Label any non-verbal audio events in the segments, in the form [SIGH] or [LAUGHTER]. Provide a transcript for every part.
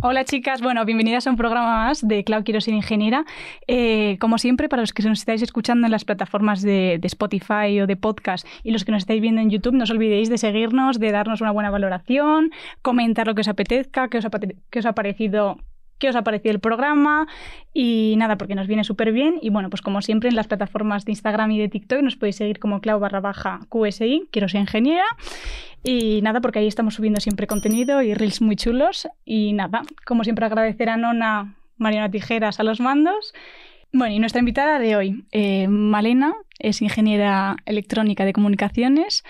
Hola chicas, bueno, bienvenidas a un programa más de Clau Quiero Ser Ingeniera. Eh, como siempre, para los que nos estáis escuchando en las plataformas de, Spotify o de podcast y los que nos estáis viendo en YouTube, no os olvidéis de seguirnos, de darnos una buena valoración, comentar lo que os apetezca, qué os ha parecido qué os ha parecido el programa y nada, porque nos viene súper bien. Y bueno, pues como siempre en las plataformas de Instagram y de TikTok nos podéis seguir como clau barra baja QSI, quiero ser ingeniera. Y nada, porque ahí estamos subiendo siempre contenido y reels muy chulos. Y nada, como siempre agradecer a Nona, Mariana Tijeras a los mandos. Bueno, y nuestra invitada de hoy, eh, Malena, es ingeniera electrónica de comunicaciones.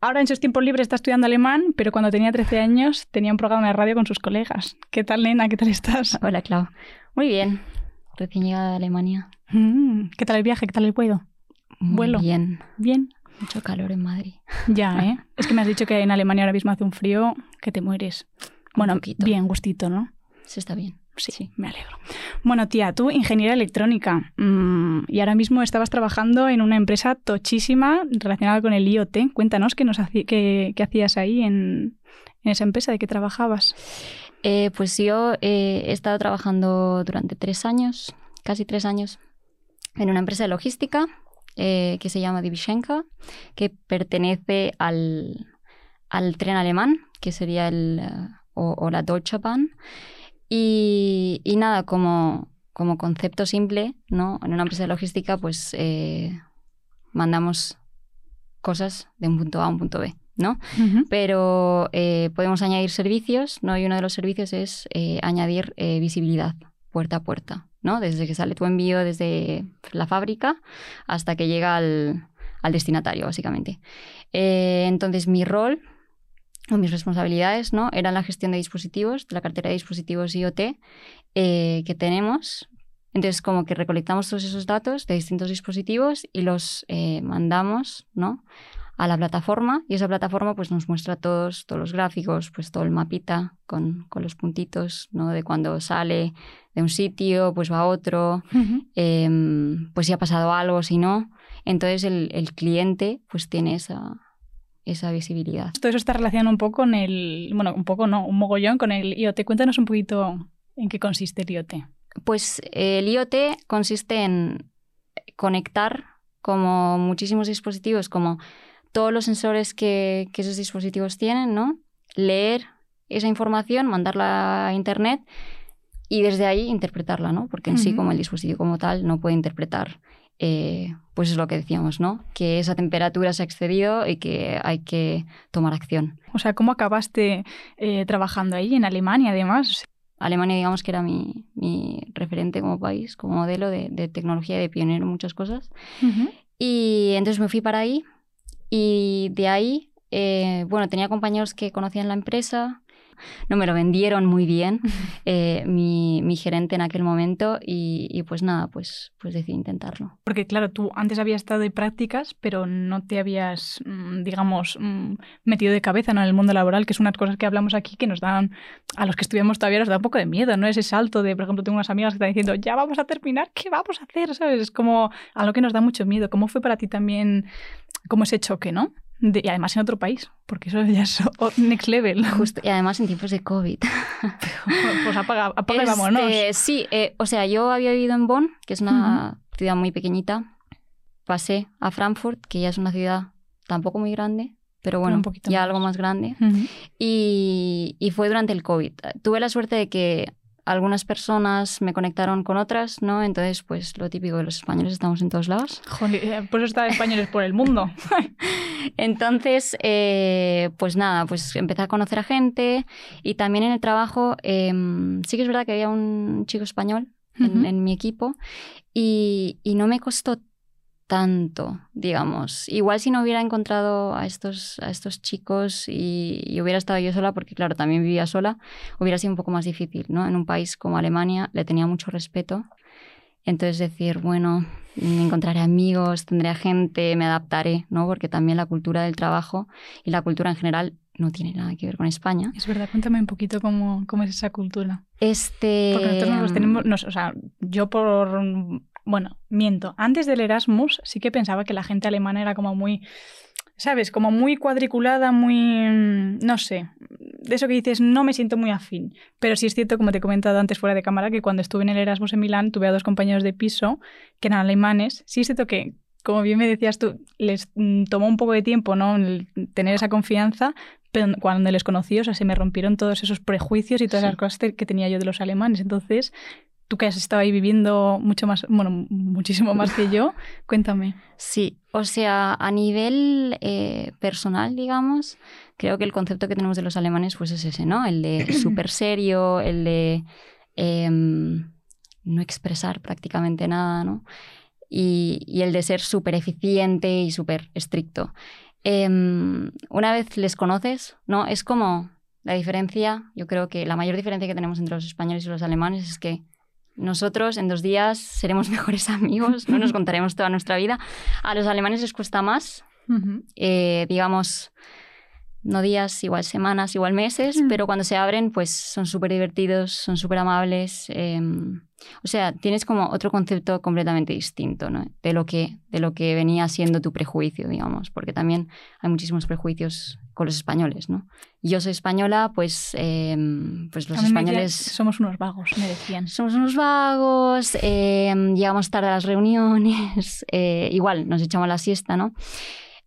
Ahora en sus tiempos libres está estudiando alemán, pero cuando tenía 13 años tenía un programa de radio con sus colegas. ¿Qué tal, Lena? ¿Qué tal estás? Hola, Clau. Muy bien. Recién llegada de Alemania. Mm, ¿Qué tal el viaje? ¿Qué tal el vuelo? ¿Vuelo? Bien. Bien. Mucho calor en Madrid. Ya, ¿eh? [LAUGHS] es que me has dicho que en Alemania ahora mismo hace un frío que te mueres. Bueno, bien, gustito, ¿no? Sí, está bien. Sí, me alegro. Bueno, tía, tú, ingeniera electrónica, mm, y ahora mismo estabas trabajando en una empresa tochísima relacionada con el IoT. Cuéntanos qué, nos qué, hacías ahí en, esa empresa, de qué trabajabas. Eh, pues yo eh, he estado trabajando durante tres años, casi tres años, en una empresa de logística eh, que se llama Divishenka, que pertenece al, tren alemán, que sería el, o, o la Deutsche Bahn. Y, nada, como, como, concepto simple, ¿no? En una empresa de logística, pues eh, mandamos cosas de un punto A a un punto B, ¿no? Pero eh, podemos añadir servicios, ¿no? Y uno de los servicios es eh, añadir visibilidad puerta a puerta, ¿no? Desde que sale tu envío desde la fábrica hasta que llega al, al destinatario, básicamente. entonces, mi rol mis responsabilidades ¿no? eran la gestión de dispositivos, de la cartera de dispositivos IoT eh, que tenemos. Entonces, como que recolectamos todos esos datos de distintos dispositivos y los eh, mandamos ¿no? a la plataforma y esa plataforma pues, nos muestra todos, todos los gráficos, pues todo el mapita con, con los puntitos ¿no? de cuando sale de un sitio, pues va a otro, em, pues si ha pasado algo, si no. Entonces el, el cliente pues tiene esa, esa visibilidad. Todo eso está relacionado un poco con el, bueno, un poco no, un mogollón con el IoT. Cuéntanos un poquito en qué consiste el IoT. Pues el IoT consiste en conectar como muchísimos dispositivos, como todos los sensores que, esos dispositivos tienen, ¿no? Leer esa información, mandarla a Internet y desde ahí interpretarla, ¿no? Porque en sí, como el dispositivo como tal, no puede interpretar eh, pues es lo que decíamos, ¿no? Que esa temperatura se ha excedido y que hay que tomar acción. O sea, ¿cómo acabaste eh, trabajando ahí en Alemania además? Alemania, digamos que era mi, referente como país, como modelo de, tecnología y de pionero en muchas cosas. Y entonces me fui para ahí y de ahí, eh, bueno, tenía compañeros que conocían la empresa, no me lo vendieron muy bien eh, mi, mi, gerente en aquel momento y, pues nada, pues, pues decidí intentarlo. Porque claro, tú antes habías estado de prácticas, pero no te habías, mm, digamos, mm, metido de cabeza en el mundo laboral, que es unas cosas que hablamos aquí que nos dan, a los que estudiamos todavía nos da un poco de miedo, ¿no? Ese salto de, por ejemplo, tengo unas amigas que están diciendo, ya vamos a terminar, ¿qué vamos a hacer? ¿Sabes? Es como algo que nos da mucho miedo. ¿Cómo fue para ti también, como ese choque, ¿no? Y además en otro país, porque eso ya es next level. [LAUGHS] Justo, y además en tiempos de COVID. [LAUGHS] pues apaga, apaga y vámonos. Este, sí, eh, o sea, yo había vivido en Bonn, que es una ciudad muy pequeñita. Pasé a Frankfurt, que ya es una ciudad tampoco muy grande, pero bueno, ya algo más grande. y, y fue durante el COVID. Tuve la suerte de que algunas personas me conectaron con otras, ¿no? Entonces, pues lo típico de los españoles, estamos en todos lados. Joder, eh, pues está españoles por el mundo. [LAUGHS] Entonces, eh, pues nada, pues empecé a conocer a gente y también en el trabajo, em, sí que es verdad que había un chico español en, mi equipo y, no me costó tanto, digamos. Igual si no hubiera encontrado a estos, a estos chicos y, y, hubiera estado yo sola, porque claro, también vivía sola, hubiera sido un poco más difícil, ¿no? En un país como Alemania le tenía mucho respeto. Entonces decir, bueno, encontraré amigos, tendré gente, me adaptaré, ¿no? Porque también la cultura del trabajo y la cultura en general no tiene nada que ver con España. Es verdad, cuéntame un poquito cómo, cómo es esa cultura. Este... Porque nosotros nos los tenemos, nos, o sea, yo por bueno, miento. Antes del Erasmus sí que pensaba que la gente alemana era como muy, ¿sabes? Como muy cuadriculada, muy, mm, no sé, de eso que dices, no me siento muy afín. Pero sí es cierto, como te he comentado antes fuera de cámara, que cuando estuve en el Erasmus en Milán tuve a dos compañeros de piso que eran alemanes. Sí es cierto que, como bien me decías tú, les mm, tomó un poco de tiempo, ¿no? tener esa confianza, pero cuando les conocí, o sea, se me rompieron todos esos prejuicios y todas las cosas que tenía yo de los alemanes. Entonces, tú que has estado ahí viviendo mucho más, bueno, muchísimo más que yo, cuéntame. Sí, o sea, a nivel eh, personal, digamos, creo que el concepto que tenemos de los alemanes pues es ese, ¿no? El de [CLEARS THROAT] súper serio, el de em, no expresar prácticamente nada, ¿no? Y, y el de ser súper eficiente y súper estricto. Em, una vez les conoces, ¿no? Es como la diferencia, yo creo que la mayor diferencia que tenemos entre los españoles y los alemanes es que nosotros en dos días seremos [LAUGHS] mejores amigos, no nos [LAUGHS] contaremos toda nuestra vida. A los alemanes les cuesta más, eh, digamos, no días, igual semanas, igual meses, pero cuando se abren, pues son súper divertidos, son súper amables. Em, o sea, tienes como otro concepto completamente distinto ¿no? de, lo que, de lo que venía siendo tu prejuicio, digamos, porque también hay muchísimos prejuicios con los españoles, ¿no? Yo soy española, pues, em, pues los españoles... Somos unos vagos, me decían. Somos unos vagos, em, llegamos tarde a las reuniones, [LAUGHS] eh, igual nos echamos la siesta, ¿no?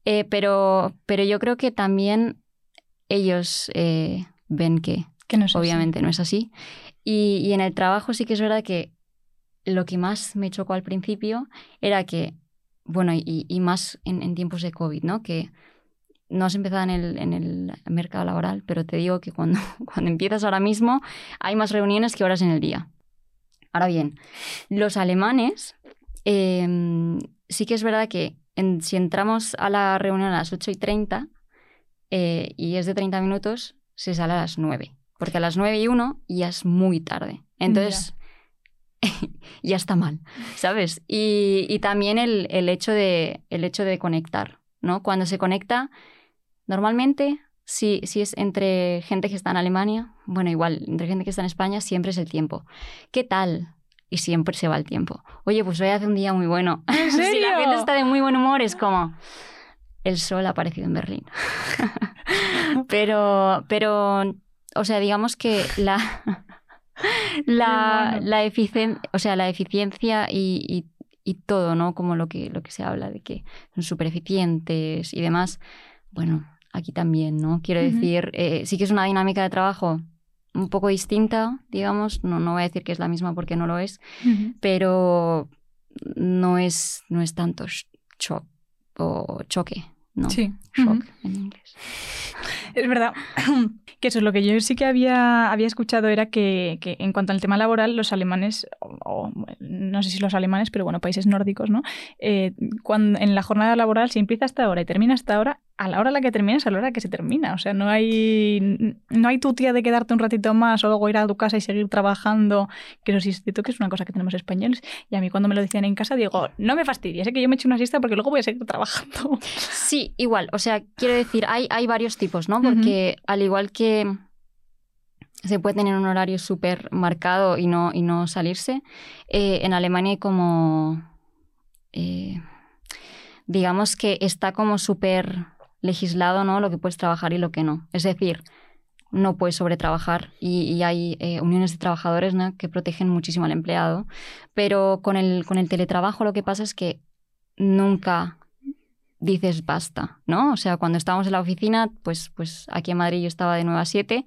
Eh, pero, pero yo creo que también ellos eh, ven que, obviamente no es así. Y, en el trabajo sí que es verdad que lo que más me chocó al principio era que, bueno, y, más en, tiempos de COVID, ¿no? Que no has empezado en el, en el mercado laboral, pero te digo que cuando, [LAUGHS] cuando empiezas ahora mismo hay más reuniones que horas en el día. Ahora bien, los alemanes em, sí que es verdad que si entramos a la reunión a las 8 y 30 eh, y es de 30 minutos, se sale a las 9 porque a las 9 y 1 ya es muy tarde. Entonces, [LAUGHS] ya, está mal, [LAUGHS] ¿sabes? Y, también el, hecho de, el hecho de conectar, ¿no? Cuando se conecta, normalmente, si, si es entre gente que está en Alemania, bueno, igual, entre gente que está en España, siempre es el tiempo. ¿Qué tal? Y siempre se va el tiempo. Oye, pues hoy hace un día muy bueno. [LAUGHS] si la gente está de muy buen humor, es como el sol ha aparecido en Berlín. [LAUGHS] [LAUGHS] pero, pero o sea, digamos que la, [LAUGHS] la, la, o sea, la eficiencia y, y, todo, ¿no? Como lo que, lo que se habla de que son súper eficientes y demás. Bueno, aquí también, ¿no? Quiero decir, eh, sí que es una dinámica de trabajo un poco distinta, digamos. No, no voy a decir que es la misma porque no lo es, pero no es, no es tanto shock o choque, ¿no? Sí. Shock en inglés. Es verdad. [CLEARS THROAT] Que eso es lo que yo sí que había, había escuchado era que, que en cuanto al tema laboral, los alemanes, o, no sé si los alemanes, pero bueno, países nórdicos, ¿no? Eh, cuando, en la jornada laboral, si empieza hasta ahora y termina hasta ahora, a la hora a la que terminas, a la hora que se termina. O sea, no hay, no hay tu tía de quedarte un ratito más o luego ir a tu casa y seguir trabajando, que eso sí es cierto que es una cosa que tenemos españoles. Y a mí cuando me lo decían en casa digo, no me fastidies, sé que yo me echo una siesta porque luego voy a seguir trabajando. [LAUGHS] Sí, igual. O sea, quiero decir, hay, hay varios tipos, ¿no? Porque al igual que se puede tener un horario súper marcado y no, y no salirse, eh, en Alemania hay como... Eh, digamos que está como súper legislado, ¿no? Lo que puedes trabajar y lo que no. Es decir, no puedes sobretrabajar y, hay eh, uniones de trabajadores que protegen muchísimo al empleado. Pero con el, con el teletrabajo lo que pasa es que nunca dices basta, ¿no? O sea, cuando estábamos en la oficina, pues, pues aquí en Madrid yo estaba de 9 a 7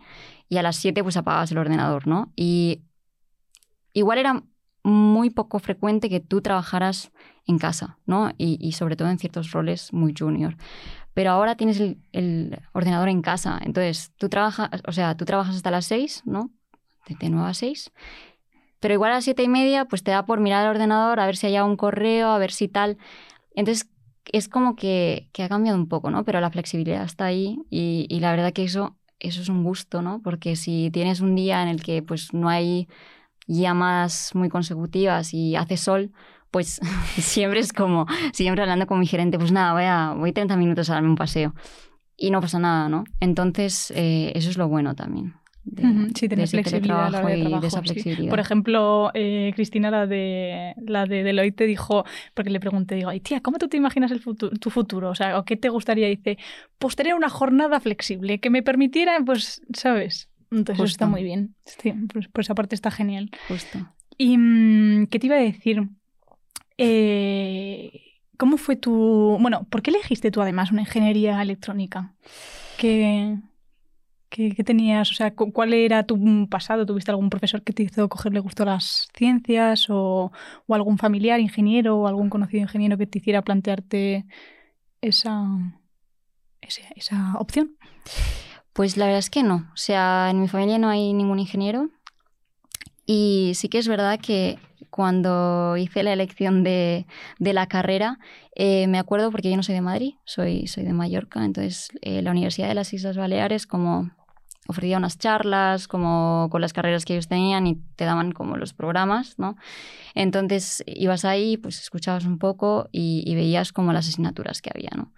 y a las 7 pues apagabas el ordenador, ¿no? Y igual era muy poco frecuente que tú trabajaras en casa, ¿no? Y sobre todo en ciertos roles muy junior pero ahora tienes el, ordenador en casa. Entonces, tú trabajas, o sea, tú trabajas hasta las 6, ¿no? De, 9 a 6. Pero igual a las siete y media, pues te da por mirar el ordenador, a ver si hay un correo, a ver si tal. Entonces, es como que, que, ha cambiado un poco, ¿no? Pero la flexibilidad está ahí y, y, la verdad que eso, eso es un gusto, ¿no? Porque si tienes un día en el que pues no hay llamadas muy consecutivas y hace sol, pues [LAUGHS] siempre es como, siempre hablando con mi gerente, pues nada, voy, a, voy 30 minutos a darme un paseo. Y no pasa nada, ¿no? Entonces, eh, eso es lo bueno también. De, sí, tener flexibilidad a la hora de trabajo. esa flexibilidad. Sí. Por ejemplo, eh, Cristina, la de, la de Deloitte, dijo, porque le pregunté, digo, ay tía, ¿cómo tú te imaginas el futuro, tu futuro? O sea, ¿o qué te gustaría? dice, pues tener una jornada flexible, que me permitiera, pues, ¿sabes? Entonces eso está muy bien. Sí, pues, pues aparte está genial. Justo. ¿Y mm, qué te iba a decir? Eh, ¿Cómo fue tu... Bueno, ¿por qué elegiste tú además una ingeniería electrónica? ¿Qué, qué, tenías? O sea, ¿cuál era tu pasado? ¿Tuviste algún profesor que te hizo cogerle gusto a las ciencias? ¿O, o algún familiar ingeniero o algún conocido ingeniero que te hiciera plantearte esa, esa, esa opción? Pues la verdad es que no. O sea, en mi familia no hay ningún ingeniero. Y sí que es verdad que cuando hice la elección de, de la carrera, eh, me acuerdo porque yo no soy de Madrid, soy, soy de Mallorca, entonces eh, la Universidad de las Islas Baleares como ofrecía unas charlas como con las carreras que ellos tenían y te daban como los programas, ¿no? Entonces ibas ahí, pues escuchabas un poco y, y veías como las asignaturas que había, ¿no?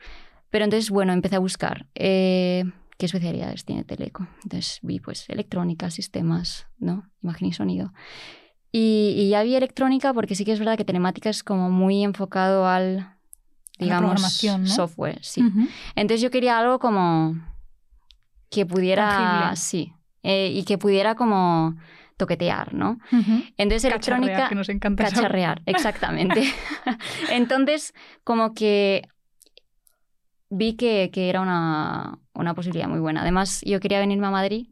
Pero entonces, bueno, empecé a buscar. Eh, ¿Qué especialidades tiene Teleco? Entonces vi pues electrónica, sistemas, ¿no? Imagen y sonido. Y, y, ya vi electrónica porque sí que es verdad que telemática es como muy enfocado al, digamos, ¿no? software, sí. Uh -huh. Entonces yo quería algo como que pudiera, Tangible. sí, eh, y que pudiera como toquetear, ¿no? Uh -huh. Entonces Cacharrear, electrónica... que nos encanta Cacharrear, [LAUGHS] exactamente. [LAUGHS] Entonces, como que vi que, que era una, una posibilidad muy buena. Además, yo quería venirme a Madrid,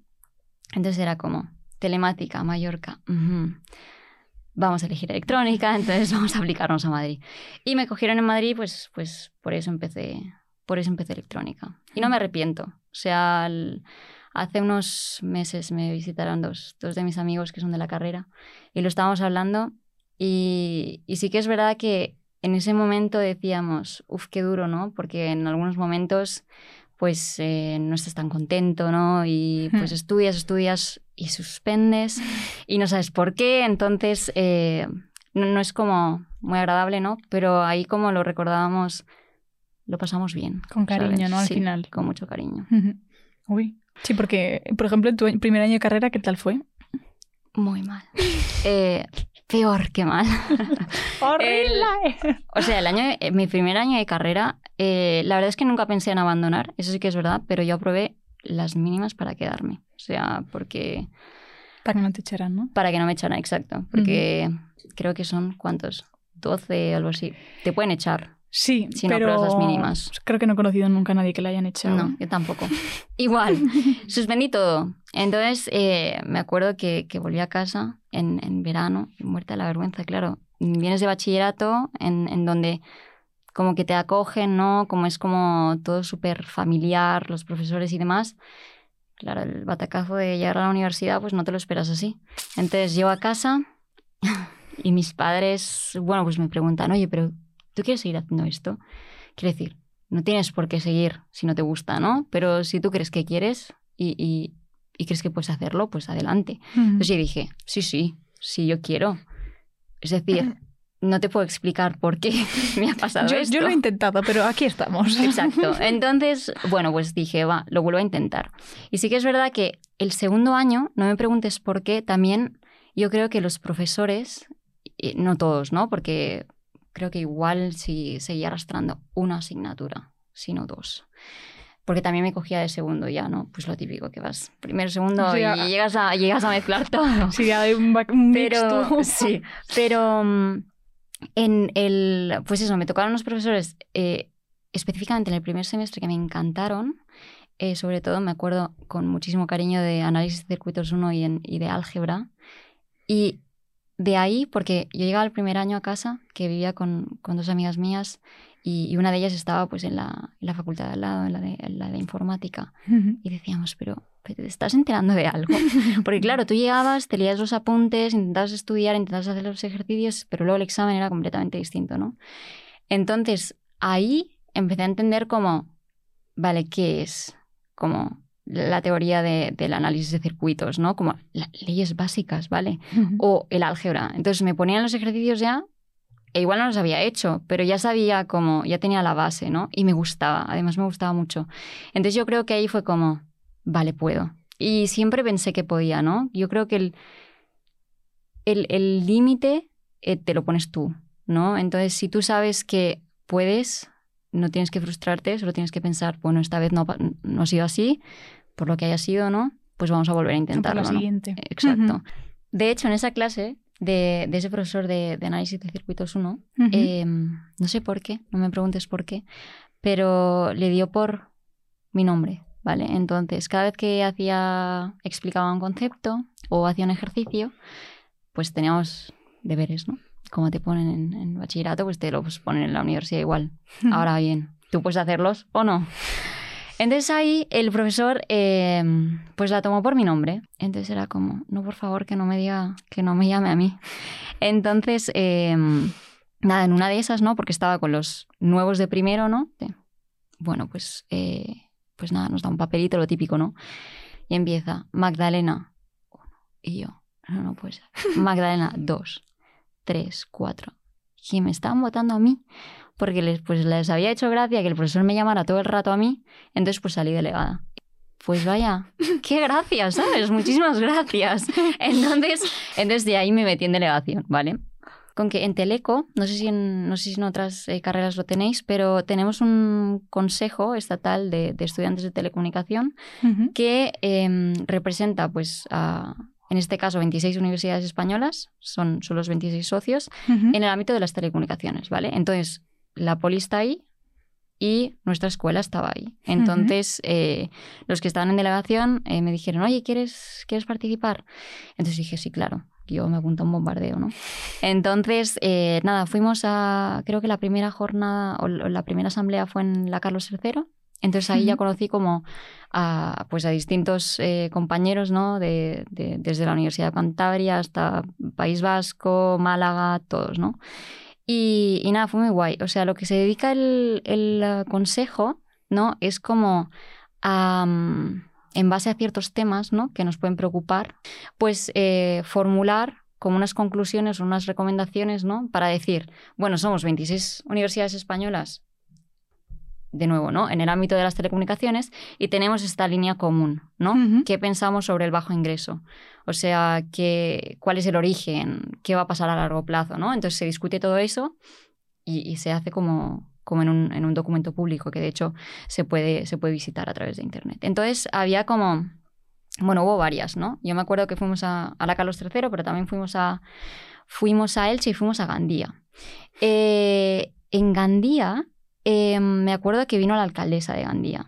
entonces era como telemática, Mallorca. ujú. Vamos a elegir electrónica, entonces [LAUGHS] vamos a aplicarnos a Madrid. Y me cogieron en Madrid, pues, pues por eso empecé, por eso empecé electrónica. Y no me arrepiento. O sea, el- hace unos meses me visitaron dos, dos de mis amigos que son de la carrera y lo estábamos hablando y, y sí que es verdad que en ese momento decíamos, uff, qué duro, ¿no? Porque en algunos momentos pues eh, no estás tan contento, ¿no? Y pues [LAUGHS] estudias, estudias y suspendes y no sabes por qué, entonces eh, no, no es como muy agradable, ¿no? Pero ahí como lo recordábamos, lo pasamos bien. Con cariño, ¿sabes? ¿no? Al Sí, final. Con mucho cariño. Uy. Sí, porque, por ejemplo, en tu primer año de carrera, ¿qué tal fue? Muy mal. Eh, peor que mal. [LAUGHS] [LAUGHS] ¡Horrible! O sea, el año mi primer año de carrera, eh, la verdad es que nunca pensé en abandonar, eso sí que es verdad, pero yo aprobé las mínimas para quedarme. O sea, porque Para que no te echaran, ¿no? para que no me echaran, exacto. Porque creo que son, ¿cuántos? 12 o algo así. Te pueden echar. Sí, Si no pero las mínimas. creo que no he conocido nunca a nadie que la hayan echado. No, yo tampoco. [LAUGHS] Igual, [LAUGHS] suspendí todo. Entonces, eh, me acuerdo que, que volví a casa en, en verano, muerta de la vergüenza, claro. Vienes de bachillerato en, en donde como que te acogen, ¿no? Como es como todo súper familiar, los profesores y demás. Claro, el batacazo de llegar a la universidad, pues no te lo esperas así. Entonces, llego a casa [LAUGHS] y mis padres, bueno, pues me preguntan, oye, pero ¿tú quieres seguir haciendo esto? Quiero decir, no tienes por qué seguir si no te gusta, ¿no? Pero si tú crees que quieres y, y- y crees que puedes hacerlo, pues adelante. Ujú. Entonces yo dije, sí, sí, sí, yo quiero. Es decir, [LAUGHS] no te puedo explicar por qué [LAUGHS] me ha pasado yo, esto. yo lo he intentado, pero aquí estamos. [LAUGHS] Exacto. Entonces, bueno, pues dije, va, lo vuelvo a intentar. Y sí que es verdad que el segundo año, no me preguntes por qué, también yo creo que los profesores, no todos, ¿no? Porque creo que igual si seguía arrastrando una asignatura, sino dos. Porque también me cogía de segundo ya, ¿no? Pues lo típico, que vas primero, segundo sea, y llegas a, llegas a mezclar todo. [LAUGHS] Sí, hay un, un Pero, tú. sí, pero mm, en el, pues eso, me tocaron unos profesores eh, específicamente en el primer semestre que me encantaron. eh, sobre todo me acuerdo con muchísimo cariño de análisis de circuitos 1 y, en- y de álgebra. Y de ahí, porque yo llegaba el primer año a casa, que vivía con, con dos amigas mías, y, y una de ellas estaba pues en la, en la facultad de al lado, en la de, en la de informática. Ujú. Y decíamos, pero, pero ¿te estás enterando de algo? [LAUGHS] Porque claro, tú llegabas, te leías los apuntes, intentabas estudiar, intentabas hacer los ejercicios, pero luego el examen era completamente distinto, ¿no? Entonces, ahí empecé a entender como, vale, ¿qué es? Como la teoría de- del análisis de circuitos, ¿no? Como las leyes básicas, ¿vale? O el álgebra. Entonces me ponían los ejercicios ya, e igual no los había hecho, pero ya sabía como, ya tenía la base, ¿no? Y me gustaba, además me gustaba mucho. Entonces yo creo que ahí fue como, vale, puedo. Y siempre pensé que podía, ¿no? Yo creo que el el el límite eh, te lo pones tú, ¿no? Entonces si tú sabes que puedes, no tienes que frustrarte, solo tienes que pensar, bueno, esta vez no, no ha sido así, por lo que haya sido, ¿no? Pues vamos a volver a Por intentarlo, la ¿no? siguiente. Exacto. De hecho, en esa clase de, de ese profesor de, de análisis de circuitos 1, Ujú. eh, no sé por qué, no me preguntes por qué, pero le dio por mi nombre, ¿vale? Entonces, cada vez que hacía, explicaba un concepto o hacía un ejercicio, pues teníamos deberes, ¿no? Como te ponen en, en bachillerato, pues te los ponen en la universidad igual. [LAUGHS] Ahora bien, tú puedes hacerlos o no. Entonces ahí el profesor eh, pues la tomó por mi nombre. Entonces era como, no, por favor, que no me diga, que no me llame a mí. Entonces, eh, nada, en una de esas, ¿no? Porque estaba con los nuevos de primero, ¿no? Bueno, pues, eh, pues nada, nos da un papelito, lo típico, ¿no? Y empieza, Magdalena, uno. Y yo, no, no puede ser. [LAUGHS] Magdalena, dos, tres, cuatro. Y me estaban votando a mí porque les, pues, les había hecho gracia que el profesor me llamara todo el rato a mí, entonces pues salí delegada. Pues vaya, [LAUGHS] qué gracias, ¿sabes? Muchísimas gracias. [LAUGHS] Entonces, entonces de ahí me metí en delegación, ¿vale? Con que en Teleco, no sé si en, no sé si en otras eh, carreras lo tenéis, pero tenemos un consejo estatal de, de estudiantes de telecomunicación Ujú. que eh, representa, pues, a, en este caso, 26 universidades españolas, son, son los 26 socios, Ujú. en el ámbito de las telecomunicaciones, ¿vale? Entonces, la poli está ahí y nuestra escuela estaba ahí. Entonces, eh, los que estaban en delegación eh, me dijeron, oye, ¿quieres, ¿quieres participar? Entonces dije, sí, claro. Yo me apunto a un bombardeo, ¿no? Entonces, eh, nada, fuimos a, creo que la primera jornada o la primera asamblea fue en la Carlos III. Entonces ahí ya conocí como a, pues a distintos eh, compañeros, ¿no? De, de- desde la Universidad de Cantabria hasta País Vasco, Málaga, todos, ¿no? Y, y nada, fue muy guay. O sea, lo que se dedica el, el, eh, consejo, ¿no? Es como a, en base a ciertos temas, ¿no? Que nos pueden preocupar, pues eh, formular como unas conclusiones o unas recomendaciones, ¿no? Para decir, bueno, somos 26 universidades españolas, de nuevo, ¿no? En el ámbito de las telecomunicaciones y tenemos esta línea común, ¿no? ¿Qué pensamos sobre el bajo ingreso? O sea, ¿qué, ¿cuál es el origen? ¿Qué va a pasar a largo plazo? ¿no? Entonces se discute todo eso y, y se hace como, como en, un, en un documento público que de hecho se puede, se puede visitar a través de Internet. Entonces había como, bueno, hubo varias, ¿no? Yo me acuerdo que fuimos a, a la Carlos III, pero también fuimos a, fuimos a Elche y fuimos a Gandía. Eh, en Gandía eh, me acuerdo que vino la alcaldesa de Gandía.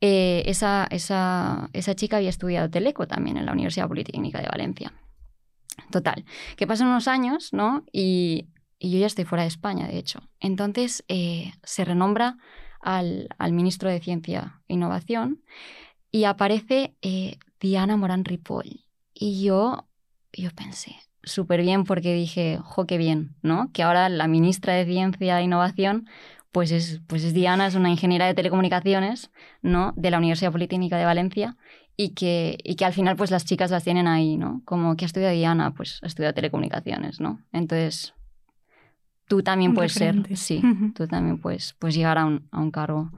Eh, esa, esa, esa chica había estudiado Teleco también en la Universidad Politécnica de Valencia. Total, que pasan unos años, ¿no? Y, y yo ya estoy fuera de España, de hecho. Entonces eh, se renombra al, al ministro de Ciencia e Innovación y aparece eh, Diana Morán Ripoll. Y yo, yo pensé, súper bien porque dije, jo, qué bien, ¿no? Que ahora la ministra de Ciencia e Innovación pues es, pues es Diana, es una ingeniera de telecomunicaciones, ¿no? De la Universidad Politécnica de Valencia y que, y que al final pues las chicas las tienen ahí, ¿no? Como que ha estudiado Diana, pues ha estudiado telecomunicaciones, ¿no? Entonces, tú también puedes referente. ser, sí, tú también puedes, puedes llegar a un, a un cargo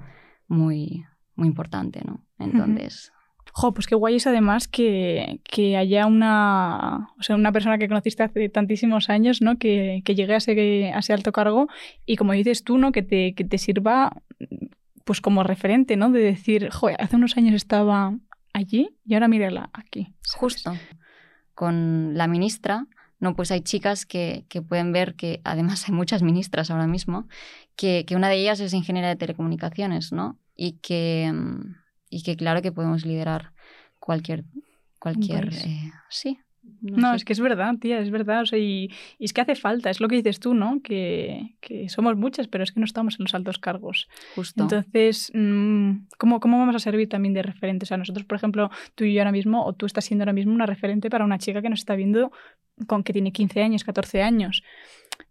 muy, muy importante, ¿no? Entonces, Jo, pues qué guay es además que, que haya una, o sea, una persona que conociste hace tantísimos años, ¿no? Que, que llegue a ese, a ese alto cargo y como dices tú, ¿no? Que te, que te sirva pues como referente, ¿no? De decir, joder, hace unos años estaba allí y ahora mírala aquí. ¿sabes? Justo. Con la ministra, no, pues hay chicas que, que pueden ver que, [LAUGHS] además hay muchas ministras ahora mismo, que, que una de ellas es ingeniera de telecomunicaciones, ¿no? Y que, mm, y que claro que podemos liderar cualquier, cualquier, eh, sí. No, sé. es que es verdad, tía, es verdad. O sea, y, y es que hace falta, es lo que dices tú, ¿no? Que, que somos muchas, pero es que no estamos en los altos cargos. justo. Entonces, mm, ¿cómo, ¿cómo vamos a servir también de referente? O sea, nosotros, por ejemplo, tú y yo ahora mismo, o tú estás siendo ahora mismo una referente para una chica que nos está viendo con que tiene 15 años, 14 años.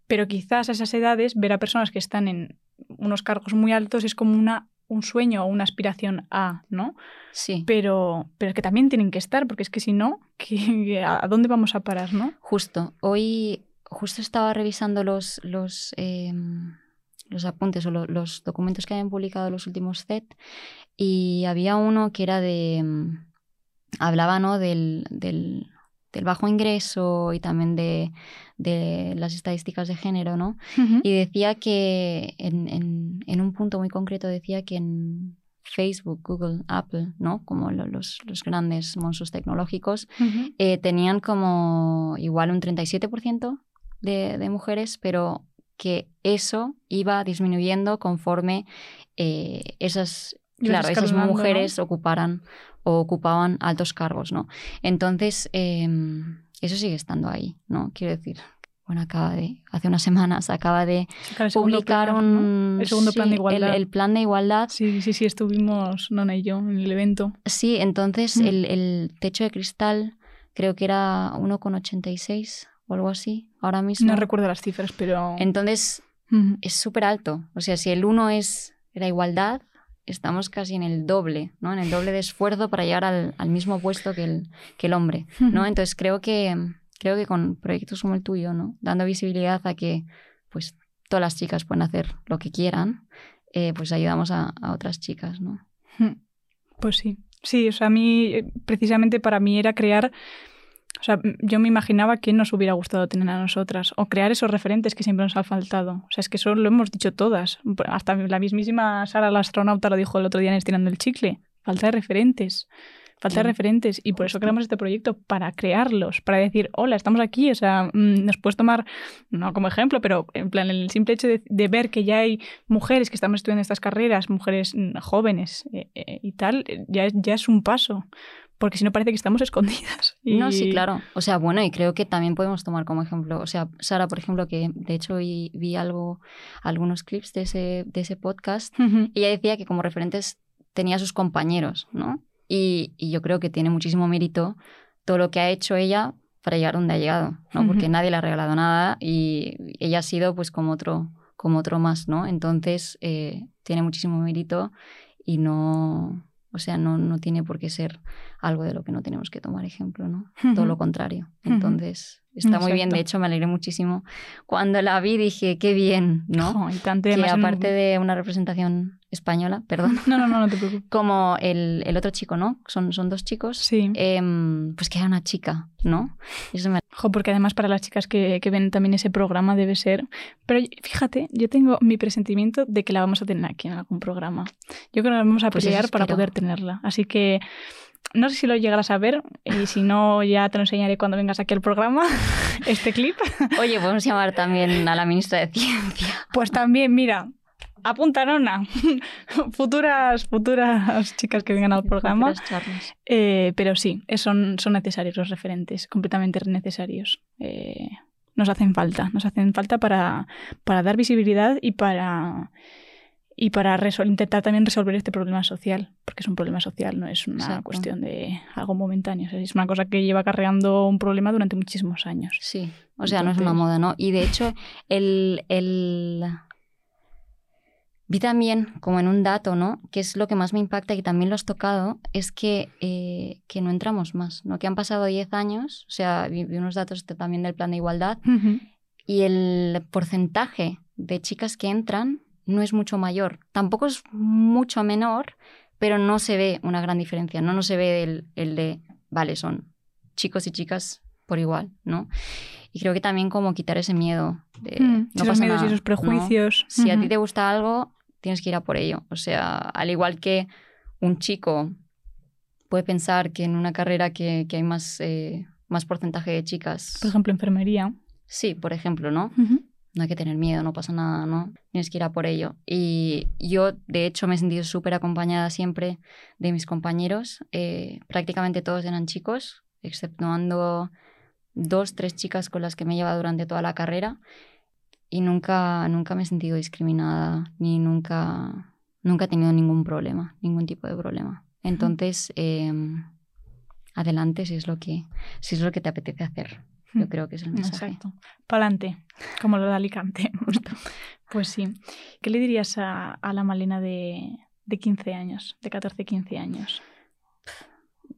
pero quizás a esas edades ver a personas que están en unos cargos muy altos es como una, un sueño o una aspiración a, ¿no? Sí. Pero, pero que también tienen que estar, porque es que si no, [LAUGHS] ¿qué- ¿a dónde vamos a parar, no? Justo. Hoy, justo estaba revisando los, los, em, los apuntes o lo- los documentos que habían publicado los últimos CET y había uno que era de... em, hablaba, ¿no? Del, del, del bajo ingreso y también de, de las estadísticas de género, ¿no? Y decía que en, en- en un punto muy concreto decía que en Facebook, Google, Apple, ¿no? Como lo- los, los grandes monstruos tecnológicos, eh, tenían como igual un 37% de, de mujeres, pero que eso iba disminuyendo conforme eh, esas, claro, esas mujeres ocuparan o ocupaban altos cargos, ¿no? Entonces, eh, eso sigue estando ahí, ¿no? Quiero decir, bueno, acaba de, hace unas semanas acaba de segundo publicar plan, ¿no? un... El segundo plan de sí, igualdad. El, el plan de igualdad. Sí, sí, sí, estuvimos Nona y yo en el evento. Sí, entonces Mm. el, el techo de cristal creo que era 1,86 o algo así, ahora mismo. No recuerdo las cifras, pero... Entonces Ujú. es súper alto. O sea, si el 1 es la igualdad, estamos casi en el doble, ¿no? En el doble de esfuerzo para llegar al, al mismo puesto que el, que el hombre, ¿no? [LAUGHS] Entonces creo que, creo que con proyectos como el tuyo, ¿no? Dando visibilidad a que pues todas las chicas pueden hacer lo que quieran, eh, pues ayudamos a, a otras chicas, ¿no? [LAUGHS] Pues sí. Sí, o sea, a mí, eh, precisamente para mí era crear. O sea, yo me imaginaba que nos hubiera gustado tener a nosotras, o crear esos referentes que siempre nos han faltado. O sea, es que eso lo hemos dicho todas. Hasta la mismísima Sara, la astronauta, lo dijo el otro día en Estirando el Chicle. Falta de referentes. Falta de referentes. Y por eso creamos este proyecto, para crearlos, para decir, hola, estamos aquí. O sea, mm, nos puedes tomar, no como ejemplo, pero en plan, el simple hecho de, de ver que ya hay mujeres que estamos estudiando estas carreras, mujeres mm, jóvenes eh, eh, y tal, eh, ya es un paso. Porque si no parece que estamos escondidas. Y- [LAUGHS] No, sí, claro. O sea, bueno, y creo que también podemos tomar como ejemplo, o sea, Sara, por ejemplo, que de hecho vi, vi algo, algunos clips de ese, de ese podcast, [LAUGHS] ella decía que como referentes tenía a sus compañeros, ¿no? Y, y yo creo que tiene muchísimo mérito todo lo que ha hecho ella para llegar donde ha llegado, ¿no? Porque nadie le ha regalado nada y ella ha sido pues como otro, como otro más, ¿no? Entonces, eh, tiene muchísimo mérito y no, o sea, no, no tiene por qué ser algo de lo que no tenemos que tomar ejemplo, ¿no? Todo lo contrario. Entonces, está muy bien. De hecho, me alegré muchísimo. Cuando la vi dije, qué bien, ¿no? [LAUGHS] Jo, y tanto, que en aparte de una representación española, [LAUGHS] perdón, No, no, no, no te preocupes. como el, el otro chico, ¿no? Son, son dos chicos. Sí. em, pues que era una chica, ¿no? Eso me- Jo, porque además para las chicas que, que ven también ese programa debe ser... Pero fíjate, yo tengo mi presentimiento de que la vamos a tener aquí en algún programa. Yo creo que la vamos a Pues pelear para poder tenerla. Así que no sé si lo llegarás a ver y si no ya te lo enseñaré cuando vengas aquí al programa, [LAUGHS] este clip. Oye, podemos llamar también a la ministra de Ciencia. Pues también, mira, apunta Nona. [LAUGHS] futuras, futuras chicas que vengan al programa. Eh, pero sí, eh, son, son necesarios los referentes, completamente necesarios. Eh, nos hacen falta, nos hacen falta para, para dar visibilidad y para, y para intentar también resolver este problema social, porque es un problema social, no es una Exacto. cuestión de algo momentáneo, o sea, es una cosa que lleva acarreando un problema durante muchísimos años. Sí, o sea, no es una moda, ¿no? Y de hecho, el, el... Vi también, como en un dato, ¿no? Que es lo que más me impacta y también lo has tocado, es que, eh, que no entramos más, ¿no? Que han pasado 10 años, o sea, vi, vi unos datos de- también del plan de igualdad, y el porcentaje de chicas que entran no es mucho mayor. Tampoco es mucho menor, pero no se ve una gran diferencia. No, no se ve el, el de, vale, son chicos y chicas por igual, ¿no? Y creo que también como quitar ese miedo de Mm, no esos pasa miedos y nada, esos ¿no? prejuicios. Si a ti te gusta algo, tienes que ir a por ello. O sea, al igual que un chico puede pensar que en una carrera que, que hay más, eh, más porcentaje de chicas. Por ejemplo, enfermería. Sí, por ejemplo, ¿no? No hay que tener miedo, no pasa nada, ¿no? Tienes que ir a por ello. Y yo, de hecho, me he sentido súper acompañada siempre de mis compañeros. Eh, prácticamente todos eran chicos, exceptuando dos, tres chicas con las que me he llevado durante toda la carrera. Y nunca, nunca me he sentido discriminada, ni nunca, nunca he tenido ningún problema, ningún tipo de problema. Entonces, eh, adelante si es lo que, si es lo que te apetece hacer. Yo creo que es el mensaje. Exacto. Pa'lante, como lo de Alicante. [LAUGHS] justo. pues sí. ¿Qué le dirías a, a la Malena de, de 15 años, de 14, 15 años?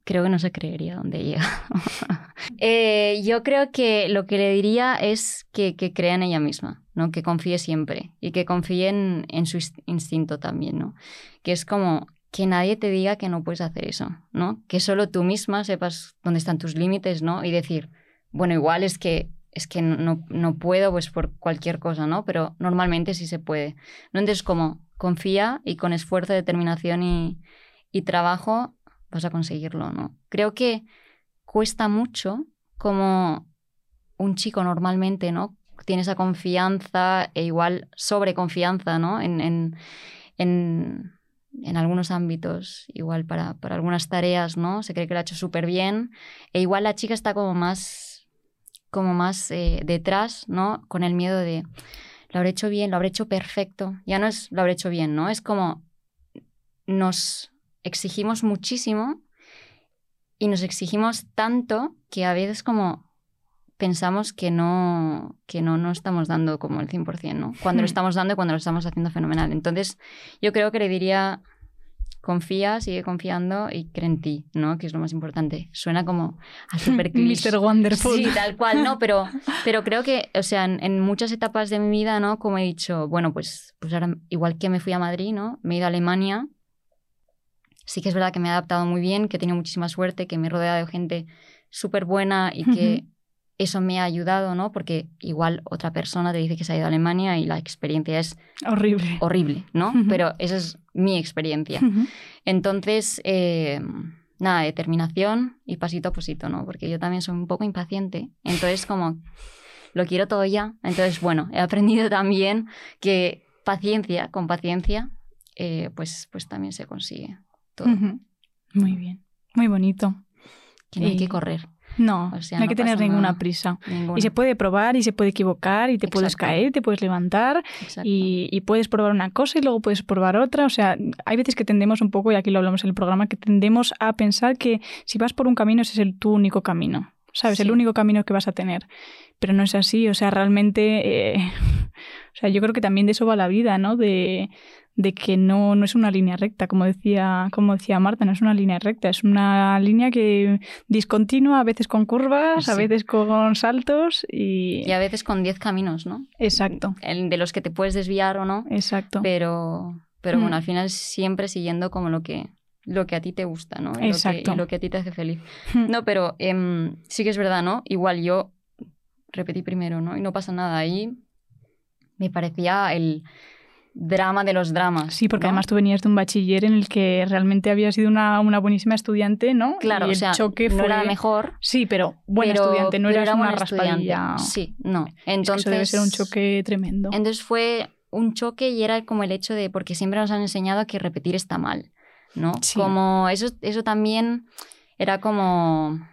Creo que no se creería dónde llega. [LAUGHS] Eh, yo creo que lo que le diría es que, que crea en ella misma, ¿no? Que confíe siempre y que confíe en, en su ins- instinto también, ¿no? Que es como que nadie te diga que no puedes hacer eso, ¿no? Que solo tú misma sepas dónde están tus límites, ¿no? Y decir, bueno, igual es que es que no, no puedo pues por cualquier cosa, ¿no? Pero normalmente sí se puede. ¿no? Entonces, como confía y con esfuerzo, determinación y, y trabajo vas a conseguirlo, ¿no? Creo que cuesta mucho como un chico normalmente, ¿no? Tiene esa confianza e igual sobreconfianza, ¿no? En, en, en, algunos ámbitos, igual para, para algunas tareas, ¿no? Se cree que lo ha hecho súper bien. E igual la chica está como más, como más eh, detrás, ¿no? Con el miedo de, lo habré hecho bien, lo habré hecho perfecto. Ya no es lo habré hecho bien, ¿no? Es como nos exigimos muchísimo y nos exigimos tanto que a veces como pensamos que no, que no, no estamos dando como el 100%, ¿no? Cuando lo Hmm. estamos dando y cuando lo estamos haciendo fenomenal. Entonces, yo creo que le diría, confía, sigue confiando y cree en ti, ¿no? Que es lo más importante. Suena como a [LAUGHS] super cliché. Mr. Wonderful. Sí, tal cual, ¿no? Pero, pero creo que, o sea, en, en muchas etapas de mi vida, ¿no? Como he dicho, bueno, pues, pues ahora, igual que me fui a Madrid, ¿no? Me he ido a Alemania. Sí que es verdad que me he adaptado muy bien, que he tenido muchísima suerte, que me he rodeado de gente súper buena y que Ujú. eso me ha ayudado, ¿no? Porque igual otra persona te dice que se ha ido a Alemania y la experiencia es Horrible. horrible, ¿no? Ujú. Pero esa es mi experiencia. Ujú. Entonces, eh, nada, determinación y pasito a pasito, ¿no? Porque yo también soy un poco impaciente. Entonces, como lo quiero todo ya. Entonces, bueno, he aprendido [LAUGHS] también que paciencia, con paciencia, eh, pues, pues también se consigue todo. Muy bien. Muy bonito. Que no hay que correr. No, O sea, no hay no que tener ninguna nada. prisa. ninguna. Y se puede probar y se puede equivocar y te puedes caer, te puedes levantar y, y puedes probar una cosa y luego puedes probar otra. O sea, hay veces que tendemos un poco, y aquí lo hablamos en el programa, que tendemos a pensar que si vas por un camino ese es el, tu único camino. ¿Sabes? El único camino que vas a tener. Pero no es así. O sea, realmente. eh, [LAUGHS] o sea, yo creo que también de eso va la vida, ¿no? De, de que no, no es una línea recta, como decía, como decía Marta, no es una línea recta, es una línea que discontinua, a veces con curvas, a veces con saltos y... Y a veces con 10 caminos, ¿no? Exacto, El de los que te puedes desviar o no. exacto. Pero, pero bueno, Mm. al final siempre siguiendo como lo que, lo que a ti te gusta, ¿no? Y lo que- Exacto. y lo que a ti te hace feliz. Hmm. No, pero em, sí que es verdad, ¿no? Igual yo repetí primero, ¿no? Y no pasa nada. Ahí me parecía el drama de los dramas. Sí, porque ¿no? además tú venías de un bachiller en el que realmente habías sido una, una buenísima estudiante, ¿no? Claro, y o el sea, choque no fue... era la mejor. Sí, pero buena pero- estudiante, no eras era una raspadilla. Sí, no. Es que Entonces, eso debe ser un choque tremendo. Entonces fue un choque y era como el hecho de, porque siempre nos han enseñado que repetir está mal, ¿no? Sí. Como eso, eso también era como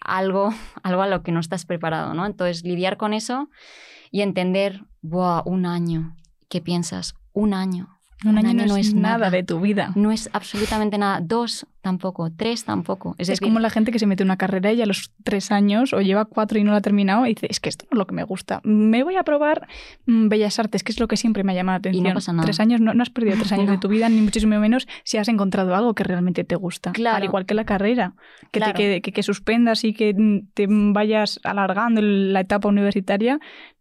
algo, [LAUGHS] algo a lo que no estás preparado, ¿no? Entonces lidiar con eso y entender, ¡buah! Un año. ¿Qué piensas? Un año. un año, no, es nada de tu vida. No es absolutamente nada. Dos tampoco. Tres tampoco. Es, Es, decir, como la gente que se mete en una carrera y a los tres años o lleva cuatro y no la ha terminado y dice, es que esto no es lo que me gusta. Me voy a probar mm, Bellas Artes, que es lo que siempre me ha llamado la Y no atención. pasa nada. Tres años, no, no has perdido tres años de [LAUGHS] tu vida, ni muchísimo menos si has encontrado algo que realmente te gusta. Claro. Al igual que la carrera. Que, Claro. te, que, que, que suspendas y que mm, te vayas alargando la etapa universitaria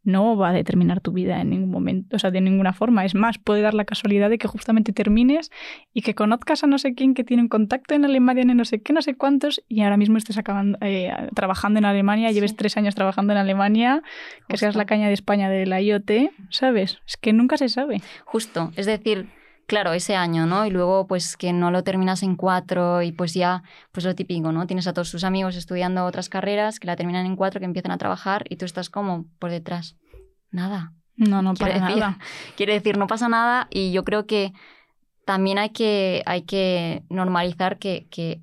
no va a determinar tu vida en ningún momento, o sea, de ninguna forma. Es más, puede dar la casualidad de que justamente termines y que conozcas a no sé quién que tiene un contacto en Alemania, en no sé qué, no sé cuántos, y ahora mismo estés acabando, eh, trabajando en Alemania, Sí. lleves tres años trabajando en Alemania, que seas la caña de España de la IoT, ¿sabes? Es que nunca se sabe. Justo, es decir, claro, ese año, ¿no? Y luego, pues que no lo terminas en cuatro y pues ya, pues lo típico, ¿no? Tienes a todos tus amigos estudiando otras carreras que la terminan en cuatro, que empiezan a trabajar y tú estás como por detrás. Nada. No, no Quiero para decir, nada. [LAUGHS] Quiere decir, no pasa nada y yo creo que también hay que, hay que normalizar que, que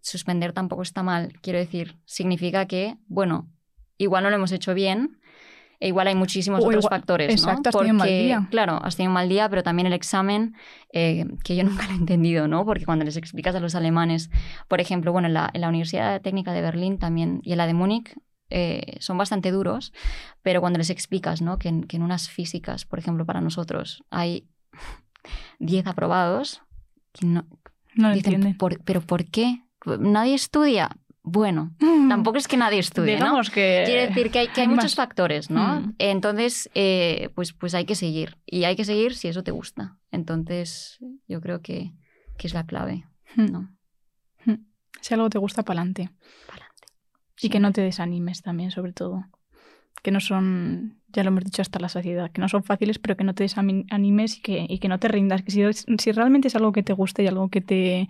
suspender tampoco está mal. Quiero decir, significa que, bueno, igual no lo hemos hecho bien, e igual hay muchísimos O otros igual- factores, ¿no? exacto, has tenido un mal día. Claro, has tenido un mal día, pero también el examen, eh, que yo [LAUGHS] nunca lo he entendido, ¿no? Porque cuando les explicas a los alemanes, por ejemplo, bueno, en la, en la Universidad Técnica de Berlín también y en la de Múnich, eh, son bastante duros, pero cuando les explicas ¿no? que, en, que en unas físicas, por ejemplo, para nosotros hay [LAUGHS] 10 aprobados, que no, No lo dicen, entienden. "¿Por- ¿pero por qué? ¿Nadie estudia? Bueno, tampoco es que nadie estudie, ¿no? Que... Quiere decir que hay, que hay muchos factores, ¿no? Mm. Entonces, eh, pues, pues hay que seguir. Y hay que seguir si eso te gusta. Entonces, yo creo que, que es la clave, Mm. ¿no? Si algo te gusta, para adelante. Pa'lante. Y que no te desanimes también, sobre todo. Que no son, ya lo hemos dicho hasta la saciedad, que no son fáciles, pero que no te desanimes y que, y que no te rindas. Que si, si realmente es algo que te gusta y algo que te.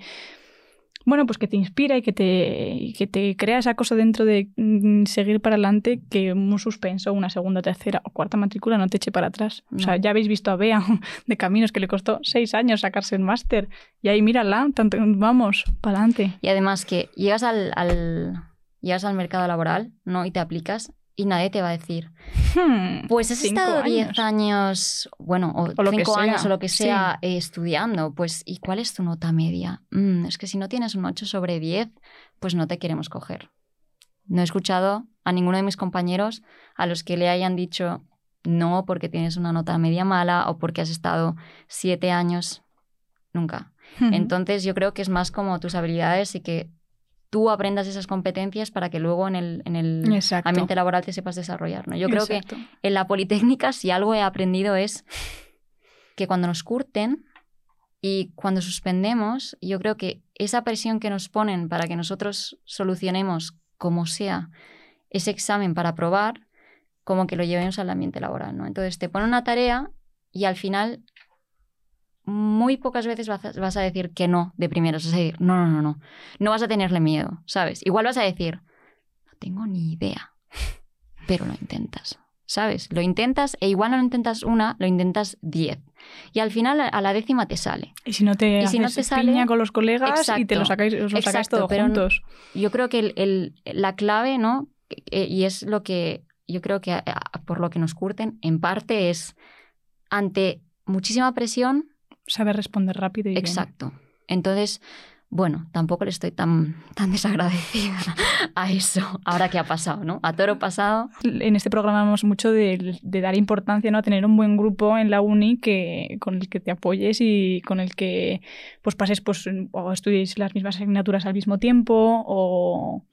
Bueno, pues que te inspira y que te, y que te crea esa cosa dentro de mm, seguir para adelante, que un suspenso, una segunda, tercera o cuarta matrícula no te eche para atrás. O sea, ya habéis visto a Bea [LAUGHS] de Caminos que le costó seis años sacarse el máster. Y ahí mírala, tanto, vamos, para adelante. Y además que llegas al, al- llegas al mercado laboral, ¿no? Y te aplicas y nadie te va a decir, Hmm, pues has estado 10 años. años, bueno, o, O lo que 5 años o lo que sí. sea eh, estudiando, pues ¿y cuál es tu nota media? "Mm, es que si no tienes un 8 sobre 10, pues no te queremos coger. No he escuchado a ninguno de mis compañeros a los que le hayan dicho no porque tienes una nota media mala o porque has estado 7 años. Nunca. Ujú. Entonces yo creo que es más como tus habilidades y que tú aprendas esas competencias para que luego en el, en el Exacto. ambiente laboral te sepas desarrollar. ¿no? Yo creo que en la Politécnica si algo he aprendido es que cuando nos curten y cuando suspendemos, yo creo que esa presión que nos ponen para que nosotros solucionemos como sea ese examen para aprobar, como que lo llevemos al ambiente laboral, ¿no? Entonces te ponen una tarea y al final muy pocas veces vas a, vas a decir que no de primeras, vas a decir, no, no, no, no, no vas a tenerle miedo, ¿sabes? Igual vas a decir, no tengo ni idea, [LAUGHS] pero lo intentas, ¿sabes? Lo intentas e igual no lo intentas una, lo intentas diez. Y al final a la décima te sale. Y si no te, si no te sale- piña con los colegas y te lo sacáis, os lo sacáis todos no- juntos. Yo creo que el- el- la clave, ¿no? Eh, Y es lo que yo creo que a- a- por lo que nos curten, en parte es ante muchísima presión, Saber responder rápido y bien. exacto. Entonces, bueno, tampoco le estoy tan, tan desagradecida [LAUGHS] a eso, ahora que ha pasado, ¿no? A toro pasado, En este programa hablamos mucho de, de dar importancia ¿no? a tener un buen grupo en la uni que, con el que te apoyes y con el que pues pases pues, o estudies las mismas asignaturas al mismo tiempo o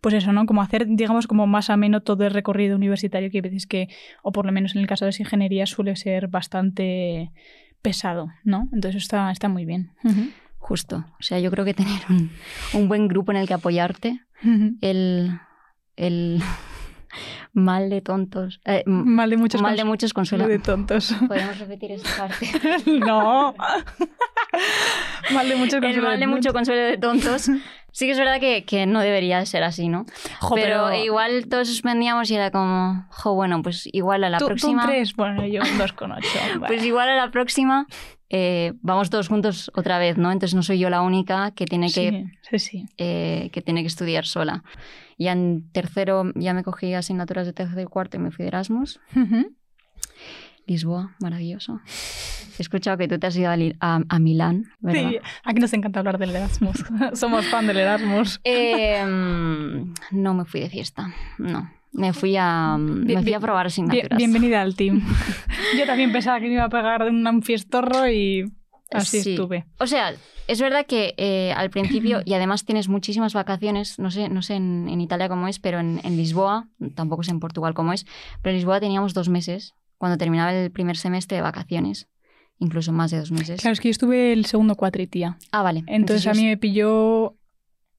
pues eso, ¿no? Como hacer, digamos, como más ameno todo el recorrido universitario que hay veces que, o por lo menos en el caso de las ingenierías, suele ser bastante pesado, ¿no? Entonces está, está muy bien. Justo. O sea, yo creo que tener un, un buen grupo en el que apoyarte, el, el mal de tontos, eh, Mal de muchos mal de muchos consuela. de tontos. [LAUGHS] Podemos repetir esa parte. [LAUGHS] no. mal de muchos el consuelo mal de mucho consuelo de tontos. [LAUGHS] Sí que es verdad que, que no debería de ser así, ¿no? Jo, pero, igual todos suspendíamos y era como, jo, bueno, pues igual a la ¿Tú, tú próxima. un tres? Bueno, yo un 2,8. Pues igual a la próxima eh, vamos todos juntos otra vez, ¿no? Entonces no soy yo la única que tiene que, Sí, sí, sí. eh, que tiene que estudiar sola. Y en tercero ya me cogí asignaturas de tercero y cuarto y me fui de Erasmus. Lisboa, maravilloso. He escuchado que tú te has ido a, a- a Milán, ¿verdad? Sí, aquí nos encanta hablar del Erasmus. [LAUGHS] Somos fan del Erasmus. Eh, mm, no me fui de fiesta, no. Me fui a, me Bien- fui a bien- probar Bien- asignaturas. bienvenida al team. [LAUGHS] Yo también pensaba que me iba a pegar de un fiestorro y así Sí. estuve. O sea, es verdad que eh, al principio, [CLEARS THROAT] y además tienes muchísimas vacaciones, no sé, no sé en, en Italia cómo es, pero en, en Lisboa, tampoco sé en Portugal cómo es, pero en Lisboa teníamos dos meses, cuando terminaba el primer semestre de vacaciones, incluso más de dos meses. Claro, es que yo estuve el segundo cuatri, tía. Ah, vale. Entonces a mí me pilló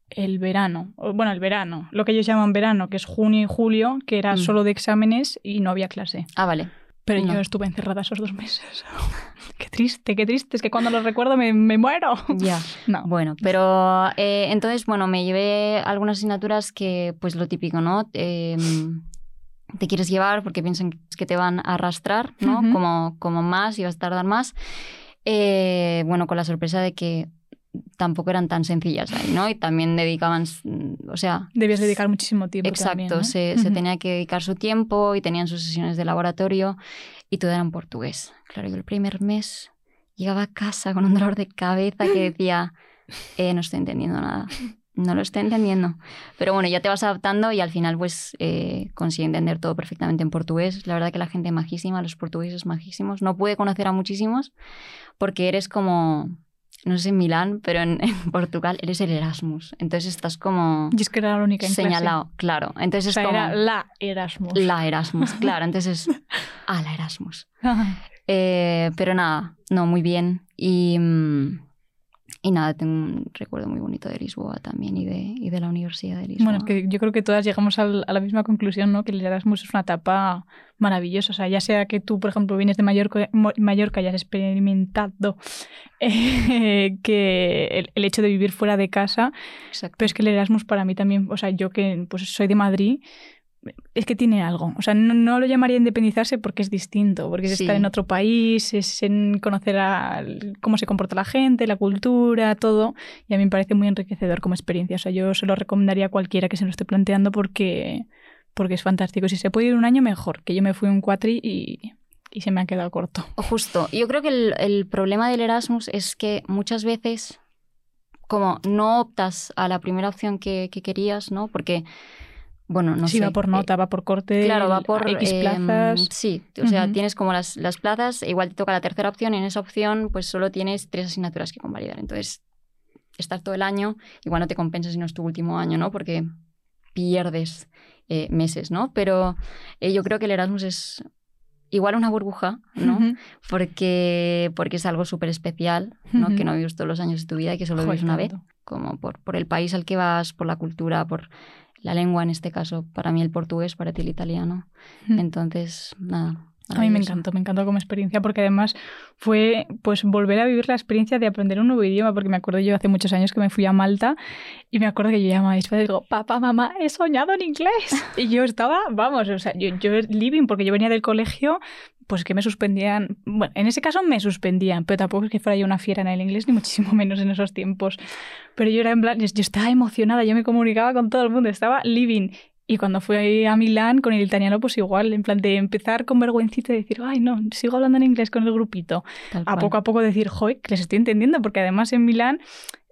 el verano. Bueno, el verano. Lo que ellos llaman verano, que es junio y julio, que era Mm. solo de exámenes y no había clase. Ah, vale. Pero No. yo estuve encerrada esos dos meses. [LAUGHS] qué triste, qué triste. Es que cuando lo recuerdo me, me muero. Ya. [LAUGHS] No. Bueno, pero eh, entonces, bueno, me llevé algunas asignaturas que, pues lo típico, ¿no? Eh, te quieres llevar porque piensan que te van a arrastrar, ¿no? Como, como más y vas a tardar más. Eh, bueno, con la sorpresa de que tampoco eran tan sencillas ahí, ¿no? Y también dedicaban, mm, o sea, Debías dedicar muchísimo tiempo. Exacto, se, tenía que dedicar su tiempo y tenían sus sesiones de laboratorio y todo era en portugués. Claro, yo el primer mes llegaba a casa con un dolor de cabeza que decía, eh, no estoy entendiendo nada. no lo estoy entendiendo. Pero bueno, ya te vas adaptando y al final pues eh, consigue entender todo perfectamente en portugués. La verdad que la gente es majísima, los portugueses majísimos. No pude conocer a muchísimos porque eres como, no sé en Milán, pero en, en [LAUGHS] Portugal eres el Erasmus. Entonces estás como Y es que era la única en clase. señalado, claro. Entonces O sea, es como era la Erasmus. la Erasmus, [LAUGHS] claro. Entonces, a la Erasmus. Eh, pero nada, no, muy bien. Y, mm, y nada, tengo un recuerdo muy bonito de Lisboa también y de, y de la Universidad de Lisboa. Bueno, es que yo creo que todas llegamos al- a la misma conclusión, ¿no? Que el Erasmus es una etapa maravillosa. O sea, ya sea que tú, por ejemplo, vienes de Mallorca, Mallorca y has experimentado [LAUGHS] eh, que el, el hecho de vivir fuera de casa, Exacto. pero es que el Erasmus para mí también, o sea, yo que pues soy de Madrid, es que tiene algo. O sea, no, no lo llamaría independizarse porque es distinto, porque es Sí. estar en otro país, es en conocer a- cómo se comporta la gente, la cultura, todo. Y a mí me parece muy enriquecedor como experiencia. O sea, yo se lo recomendaría a cualquiera que se lo esté planteando porque, porque es fantástico. Si se puede ir un año, mejor. Que yo me fui un cuatri y, y se me ha quedado corto. Justo. Yo creo que el, el problema del Erasmus es que muchas veces, como no optas a la primera opción que, que querías, ¿no? Porque, bueno, no si sé. va por eh, nota, va por corte, Claro, va por X em, plazas. sí, o sea, Ujú. tienes como las, las plazas, igual te toca la tercera opción y en esa opción pues solo tienes tres asignaturas que convalidar. Entonces, estar todo el año, igual no te compensa si no es tu último año, ¿no? Porque pierdes eh, meses, ¿no? Pero eh, yo creo que el Erasmus es igual una burbuja, ¿no? Ujú. Porque, porque es algo súper especial, ¿no? Ujú. Que no vives todos los años de tu vida y que solo Joder, vives una vez como por, por el país al que vas, por la cultura, por la lengua en este caso, para mí el portugués, para ti el italiano. Ujú. Entonces, nada. A mí me encantó, me encantó como experiencia porque además fue pues volver a vivir la experiencia de aprender un nuevo idioma porque me acuerdo yo hace muchos años que me fui a Malta y me acuerdo que yo llamaba a mis padres y digo, papá, mamá, he soñado en inglés. [LAUGHS] Y yo estaba, vamos, o sea, yo, yo living porque yo venía del colegio pues que me suspendían, bueno, en ese caso me suspendían, pero tampoco es que fuera yo una fiera en el inglés, ni muchísimo [LAUGHS] menos en esos tiempos. Pero yo era en plan, yo estaba emocionada, yo me comunicaba con todo el mundo, estaba living. Y cuando fui a Milán con el italiano, pues igual, en plan de empezar con vergüencita y decir, ay, no, sigo hablando en inglés con el grupito. Tal A cual. poco a poco decir, joder, que les estoy entendiendo, porque además en Milán,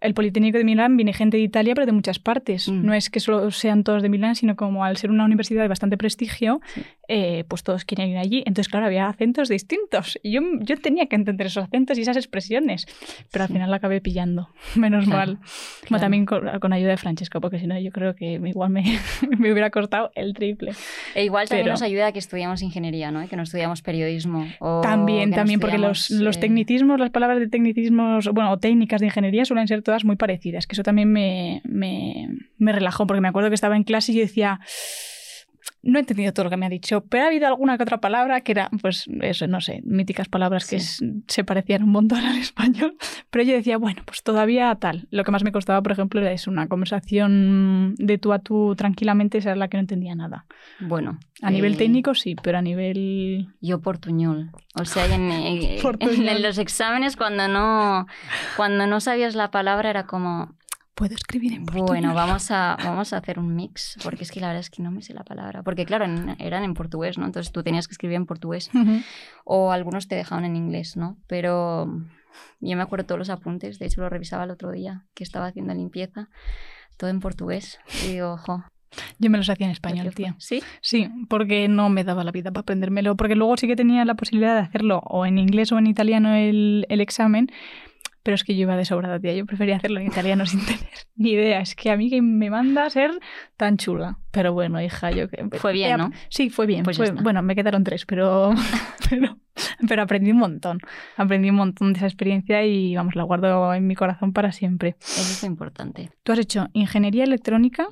el Politécnico de Milán viene gente de Italia, pero de muchas partes. Mm. No es que solo sean todos de Milán, sino como al ser una universidad de bastante prestigio, Sí. eh, pues todos quieren ir allí. Entonces, claro, había acentos distintos. Y yo, yo tenía que entender esos acentos y esas expresiones, pero al Sí. final la acabé pillando. [LAUGHS] Menos Claro, mal. Bueno, claro. también con, con ayuda de Francesco, porque si no, yo creo que igual me, [LAUGHS] me hubiera costado el triple. E igual también pero- nos ayuda a que estudiamos ingeniería, ¿no? Y que no estudiamos periodismo. o También, también, porque los, estudiamos, los eh, tecnicismos, las palabras de tecnicismos, bueno, o técnicas de ingeniería suelen ser todas muy parecidas, que eso también me, me, me relajó, porque me acuerdo que estaba en clase y yo decía, no he entendido todo lo que me ha dicho, pero ha habido alguna que otra palabra que era, pues eso, no sé, míticas palabras que Sí. es- se parecían un montón al español, [LAUGHS] pero yo decía, bueno, pues todavía tal. Lo que más me costaba, por ejemplo, era eso, una conversación de tú a tú tranquilamente, esa era la que no entendía nada. Bueno. A nivel eh, técnico sí, pero a nivel... Yo portuñol. O sea, en, [LAUGHS] en- Portuñol. en los exámenes cuando no, cuando no sabías la palabra era como, Puedo escribir en portugués. Bueno, vamos a, vamos a hacer un mix, porque es que la verdad es que no me sé la palabra. Porque claro, en- eran en portugués, ¿no? Entonces tú tenías que escribir en portugués. Ujú. O algunos te dejaban en inglés, ¿no? Pero yo me acuerdo todos los apuntes, de hecho lo revisaba el otro día, que estaba haciendo limpieza, todo en portugués. Y digo, ojo. Yo me los hacía en español, tío. ¿Sí? Sí, porque no me daba la vida para aprendérmelo, porque luego sí que tenía la posibilidad de hacerlo o en inglés o en italiano el, el examen, pero es que yo iba de sobrada, tía. Yo prefería hacerlo en italiano sin [LAUGHS] tener ni idea. Es que a mí que me manda a ser tan chula. Pero bueno, hija, yo que... Fue bien, Eh, ¿no? Sí, fue bien. Pues fue- bueno, me quedaron tres, pero, [LAUGHS] pero, pero aprendí un montón. Aprendí un montón de esa experiencia y, vamos, la guardo en mi corazón para siempre. Eso es importante. Tú has hecho ingeniería electrónica,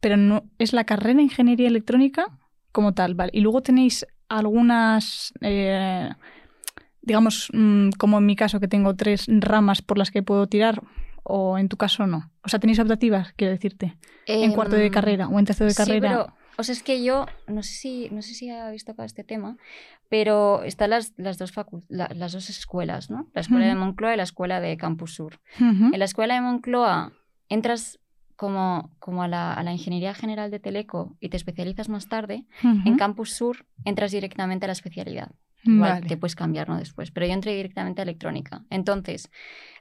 pero no es la carrera de ingeniería electrónica como tal, ¿vale? Y luego tenéis algunas, eh, digamos, mm, como en mi caso, que tengo tres ramas por las que puedo tirar, o en tu caso no. O sea, tenéis optativas, quiero decirte, en cuarto de Em, carrera o en tercero de carrera. Sí, pero, o sea, es que yo, no sé si, no sé si habéis tocado este tema, pero están las, las, dos, facu- la- las dos escuelas, ¿no? La escuela de. Moncloa y la escuela de Campus Sur. En la escuela de Moncloa entras como, como a, la, a la Ingeniería General de Teleco y te especializas más tarde. En. Campus Sur entras directamente a la especialidad. Igual Vale. te puedes cambiar ¿no? después. Pero yo entré directamente a electrónica. Entonces,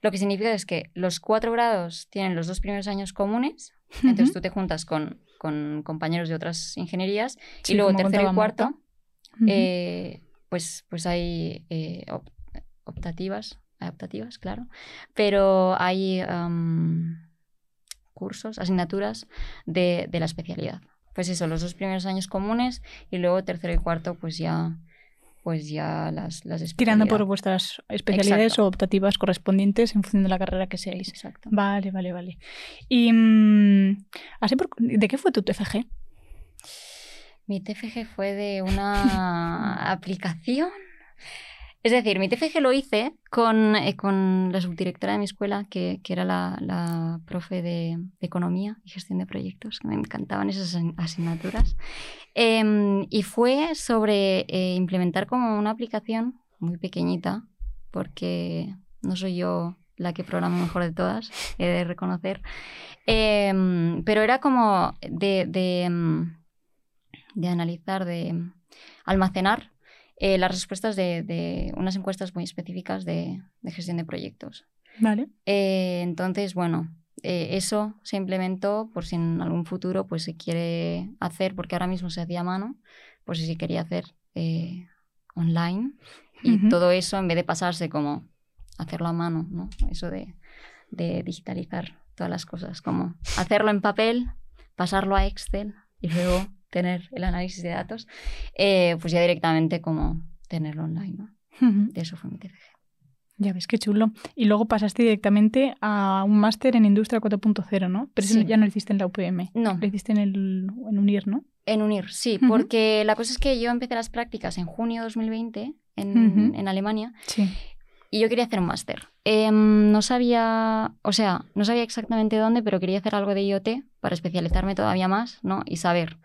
lo que significa es que los cuatro grados tienen los dos primeros años comunes. Entonces tú te juntas con, con compañeros de otras ingenierías. Sí, y luego tercero y cuarto, eh, pues, pues hay eh, op- optativas, adaptativas, claro. Pero hay am, cursos, asignaturas de, de la especialidad. Pues eso, los dos primeros años comunes y luego tercero y cuarto, pues ya, pues ya las, las Tirando por vuestras especialidades Exacto. o optativas correspondientes en función de la carrera que seáis. Exacto. Vale, vale, vale. Y mm, así por- ¿de qué fue tu TFG? Mi TFG fue de una [LAUGHS] aplicación. Es decir, mi TFG lo hice con, eh, con la subdirectora de mi escuela, que, que era la, la profe de, Economía y Gestión de Proyectos, que me encantaban esas asign- asignaturas. Em, y fue sobre eh, implementar como una aplicación muy pequeñita, porque no soy yo la que programa mejor de todas, he de reconocer. Em, pero era como de, de, em, de analizar, de almacenar eh, las respuestas de, de unas encuestas muy específicas de, de gestión de proyectos. Vale. Eh, entonces, bueno, eh, eso se implementó por si en algún futuro pues se quiere hacer, porque ahora mismo se hacía a mano, pues si se quería hacer online. Y todo eso, en vez de pasarse como hacerlo a mano, ¿no? Eso de, de digitalizar todas las cosas, como hacerlo en papel, pasarlo a Excel y luego tener el análisis de datos, eh, pues ya directamente como tenerlo online, ¿no? Ujú. De eso fue mi TFG. Ya ves, qué chulo. Y luego pasaste directamente a un máster en Industria 4.0, ¿no? Pero eso ya no lo hiciste en la UPM. No, Lo hiciste en, el, en UNIR, ¿no? En UNIR, sí, Ujú. porque la cosa es que yo empecé las prácticas en junio de 2020 en, en Alemania Sí. y yo quería hacer un máster. Em, no sabía, o sea, no sabía exactamente dónde, pero quería hacer algo de IoT para especializarme todavía más, ¿no? Y saber,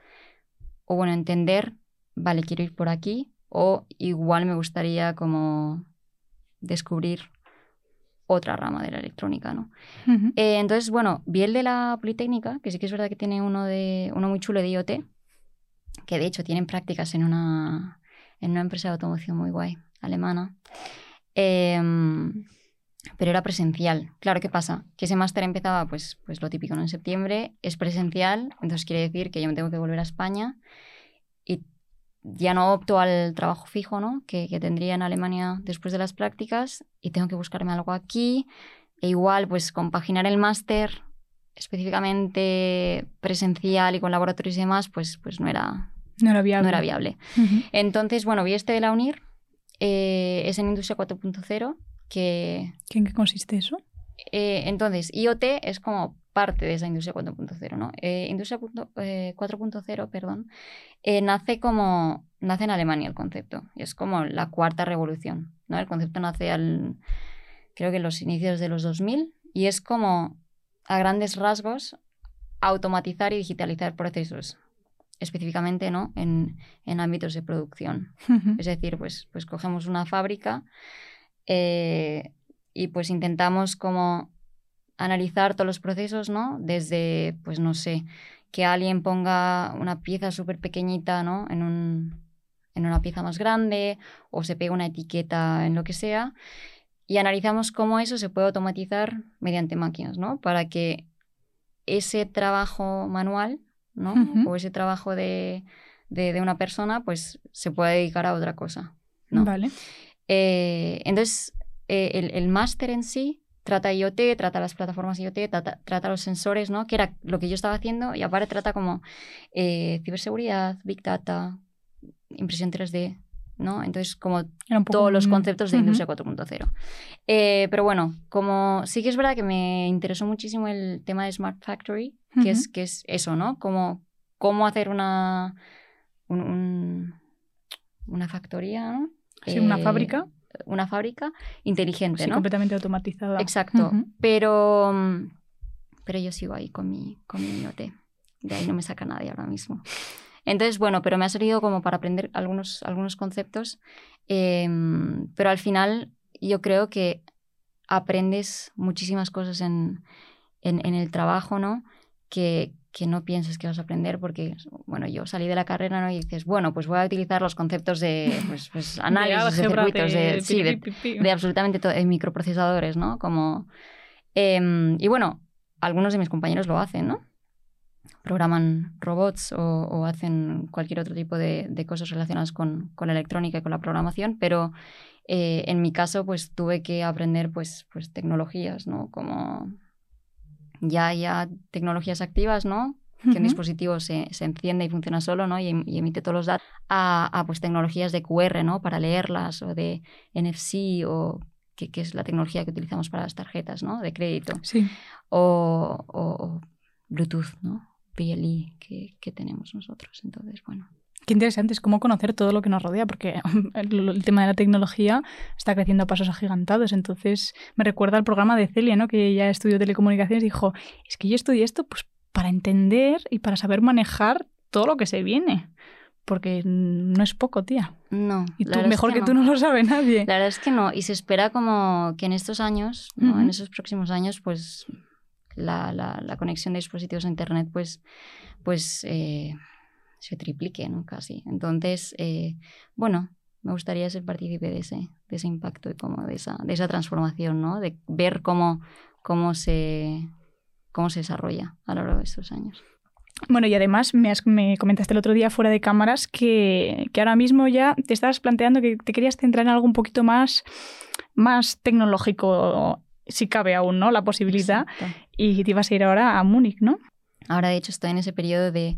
o bueno, entender, vale, quiero ir por aquí, o igual me gustaría como descubrir otra rama de la electrónica, ¿no? Eh, entonces, bueno, vi el de la Politécnica, que sí que es verdad que tiene uno, de, uno muy chulo de IoT, que de hecho tienen prácticas en una, en una empresa de automoción muy guay, alemana. Em, pero era presencial. Claro, ¿qué pasa? Que ese máster empezaba, pues, pues lo típico, ¿no? En septiembre, es presencial, entonces quiere decir que yo me tengo que volver a España y ya no opto al trabajo fijo, ¿no? Que, que tendría en Alemania después de las prácticas y tengo que buscarme algo aquí e igual, pues compaginar el máster específicamente presencial y con laboratorios y demás, pues, pues no, era, No era viable. no era viable. Entonces, bueno, vi este de la UNIR, eh, es en Industria 4.0, que ¿En qué consiste eso? eh, entonces IoT es como parte de esa Industria 4.0, ¿no? Eh, industria eh, 4.0, perdón, eh, nace como, nace en Alemania el concepto, y es como la cuarta revolución, ¿no? El concepto nace al, creo que en los inicios de los 2000, y es como, a grandes rasgos, automatizar y digitalizar procesos, específicamente, ¿no? En, en ámbitos de producción. [LAUGHS] Es decir, pues, pues cogemos una fábrica eh, y pues intentamos como analizar todos los procesos, ¿no? Desde, pues no sé, que alguien ponga una pieza súper pequeñita, ¿no? En, un, en una pieza más grande o se pega una etiqueta en lo que sea y analizamos cómo eso se puede automatizar mediante máquinas, ¿no? Para que ese trabajo manual, ¿no? O ese trabajo de, de, de una persona, pues se pueda dedicar a otra cosa, ¿no? Vale. Eh, entonces, eh, el, el máster en sí trata IoT, trata las plataformas IoT, trata, trata los sensores, ¿no? Que era lo que yo estaba haciendo y aparte trata como eh, ciberseguridad, Big Data, impresión 3D, ¿no? Entonces, como todos los conceptos de. Industria 4.0. Eh, pero bueno, como sí que es verdad que me interesó muchísimo el tema de Smart Factory, que, es, que es eso, ¿no? Como, cómo hacer una, un- un- una factoría, ¿no? Sí, una Eh, fábrica. Una fábrica inteligente, Sí, ¿no? completamente automatizada. Exacto. Pero, mm, pero yo sigo ahí con mi, con mi. De ahí no me saca nadie ahora mismo. Entonces, bueno, pero me ha servido como para aprender algunos, algunos conceptos. em, pero al final yo creo que aprendes muchísimas cosas en, en, en el trabajo, ¿no? Que, que no pienses que vas a aprender porque, bueno, yo salí de la carrera ¿no? y dices, bueno, pues voy a utilizar los conceptos de pues, pues, [LAUGHS] análisis de, circuitos, de, sí, de, absolutamente todo, de microprocesadores, ¿no? Como, em, y bueno, algunos de mis compañeros lo hacen, ¿no? Programan robots o, hacen cualquier otro tipo de, cosas relacionadas con, con, la electrónica y con la programación, pero eh, en mi caso, pues tuve que aprender pues, pues tecnologías, ¿no? Como ya, ya tecnologías activas, ¿no? Que un dispositivo se, se, enciende y funciona solo, ¿no? Y, emite todos los datos, a, a, pues tecnologías de QR, ¿no? Para leerlas, o de NFC, o que, que, es la tecnología que utilizamos para las tarjetas, ¿no? De crédito. Sí. O, o, Bluetooth, ¿no? BLE que, que tenemos nosotros. Entonces, bueno. Qué interesante es cómo conocer todo lo que nos rodea, porque [LAUGHS] el, tema de la tecnología está creciendo a pasos agigantados. Entonces, me recuerda al programa de Celia, ¿no? que ya estudió telecomunicaciones, y dijo, es que yo estudié esto pues, para entender y para saber manejar todo lo que se viene. Porque no es poco, tía. No. Y tú, mejor que, tú no lo sabe nadie. La verdad es que no. Y se espera como que en estos años, en esos próximos años, pues la, la, la, conexión de dispositivos a Internet, pues, pues eh, se triplique, ¿no? Casi. Entonces, eh, bueno, me gustaría ser partícipe de ese, de ese impacto y como de esa, de esa transformación, ¿no? De ver cómo, cómo, se, cómo se desarrolla a lo largo de estos años. Bueno, y además me, me comentaste el otro día fuera de cámaras que, que, ahora mismo ya te estabas planteando que te querías centrar en algo un poquito más, más tecnológico, si cabe aún, ¿no? La posibilidad. Y te ibas a ir ahora a Múnich, ¿no? Ahora, de hecho, estoy en ese periodo de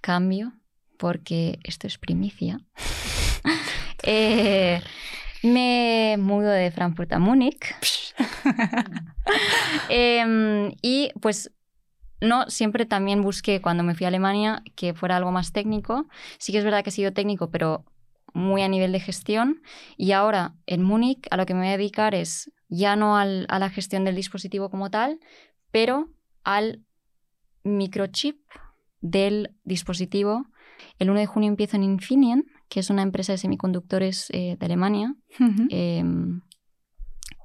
cambio porque esto es primicia. [LAUGHS] Eh, me mudo de Frankfurt a Múnich. [LAUGHS] Em, y pues no, siempre también busqué cuando me fui a Alemania que fuera algo más técnico. Sí que es verdad que he sido técnico, pero muy a nivel de gestión. Y ahora en Múnich a lo que me voy a dedicar es ya no a la gestión del dispositivo como tal, pero al microchip del dispositivo el 1 de junio empiezo en Infineon, que es una empresa de semiconductores eh, de Alemania, em,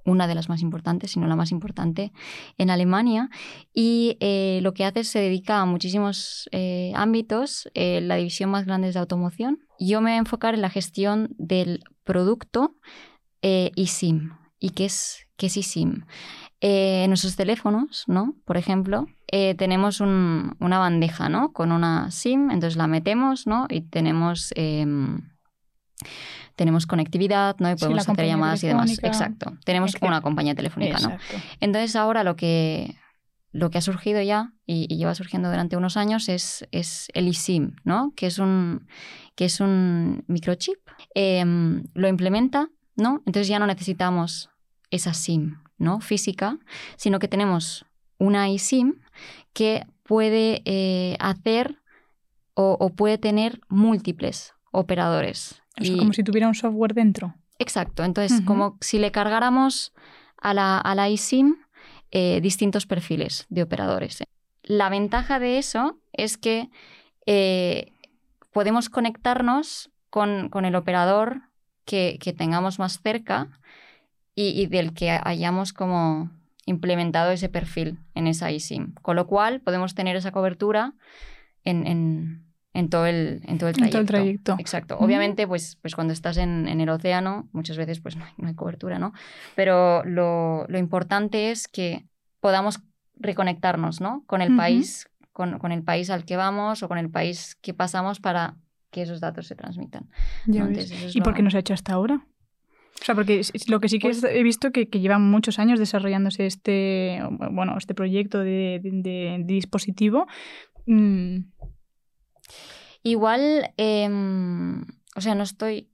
una de las más importantes, si no la más importante en Alemania. Y eh, lo que hace es se dedica a muchísimos eh, ámbitos. la división más grande es de automoción. Yo me voy a enfocar en la gestión del producto eSIM. ¿Y qué es, qué es eSIM? En nuestros teléfonos, ¿no? Por ejemplo, eh, tenemos una bandeja, ¿no? Con una SIM, entonces la metemos, ¿no? Y tenemos, em, tenemos conectividad, ¿no? Y podemos hacer llamadas y demás. Exacto. Tenemos una compañía telefónica, ¿no? Entonces ahora lo que, lo que ha surgido ya y, lleva surgiendo durante unos años es, es el eSIM, ¿no? Que es un, que es un microchip. Em, lo implementa, ¿no? Entonces ya no necesitamos esa SIM, ¿no? Física, sino que tenemos una eSIM que puede eh, hacer o, puede tener múltiples operadores. como si tuviera un software dentro. Exacto. Entonces, como si le cargáramos a la, a la eSIM eh, distintos perfiles de operadores. La ventaja de eso es que eh, podemos conectarnos con, el operador que, tengamos más cerca y, del que hayamos como implementado ese perfil en esa eSIM. Con lo cual podemos tener esa cobertura en, todo, el, en todo el trayecto. el trayecto. Exacto. Obviamente, pues, pues cuando estás en, el océano, muchas veces pues no hay, cobertura, ¿no? Pero lo, importante es que podamos reconectarnos, ¿no? Con el país, con, el país al que vamos o con el país que pasamos para que esos datos se transmitan. ¿Y por qué no se ha hecho hasta ahora? O sea, porque lo que sí que pues he visto que, que llevan muchos años desarrollándose este, bueno, este proyecto de, dispositivo. Mm. Igual, em, o sea, no estoy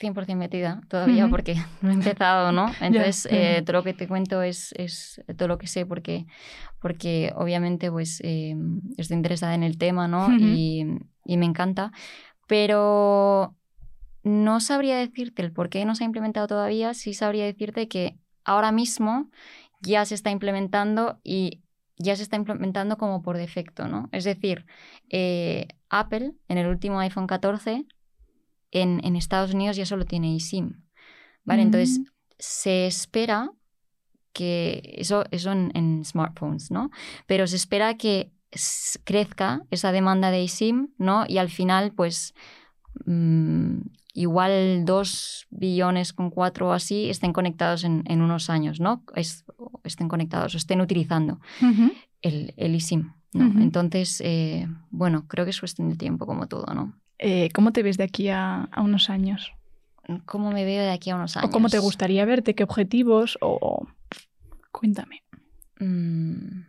100% metida todavía porque [LAUGHS] no he empezado, ¿no? Entonces, eh, todo lo que te cuento es, es, todo lo que sé porque, porque obviamente pues em, estoy interesada en el tema, ¿no? y, y, me encanta. Pero no sabría decirte el por qué no se ha implementado todavía, sí sabría decirte que ahora mismo ya se está implementando y ya se está implementando como por defecto, ¿no? Es decir, eh, Apple en el último iPhone 14 en, Estados Unidos ya solo tiene eSIM, ¿vale? Entonces mm. se espera que eso, eso en, en, smartphones, ¿no? Pero se espera que crezca esa demanda de eSIM, ¿no? Y al final, pues, mm, igual dos billones con cuatro o así estén conectados en, en unos años, ¿no? Es- estén conectados o estén utilizando el, el eSIM, ¿no? Entonces, eh, bueno, creo que es cuestión de tiempo como todo, ¿no? Eh, ¿Cómo te ves de aquí a, a unos años? ¿Cómo me veo de aquí a unos años? ¿O cómo te gustaría verte? ¿Qué objetivos? O... Cuéntame. Mm,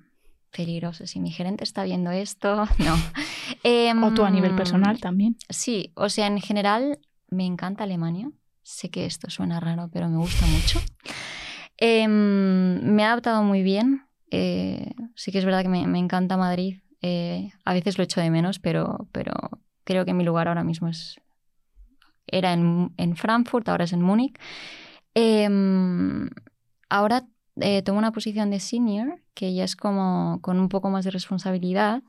peligroso. Si mi gerente está viendo esto, [LAUGHS] no. Em, O tú a nivel personal también. Sí, o sea, en general me encanta Alemania. Sé que esto suena raro, pero me gusta mucho. [LAUGHS] Em, me he adaptado muy bien. Eh, sí que es verdad que me, encanta Madrid. Eh, a veces lo echo de menos, pero, pero creo que mi lugar ahora mismo es... Era en, en Frankfurt, ahora es en Múnich. Em, ahora eh, tomo una posición de senior, que ya es como con un poco más de responsabilidad.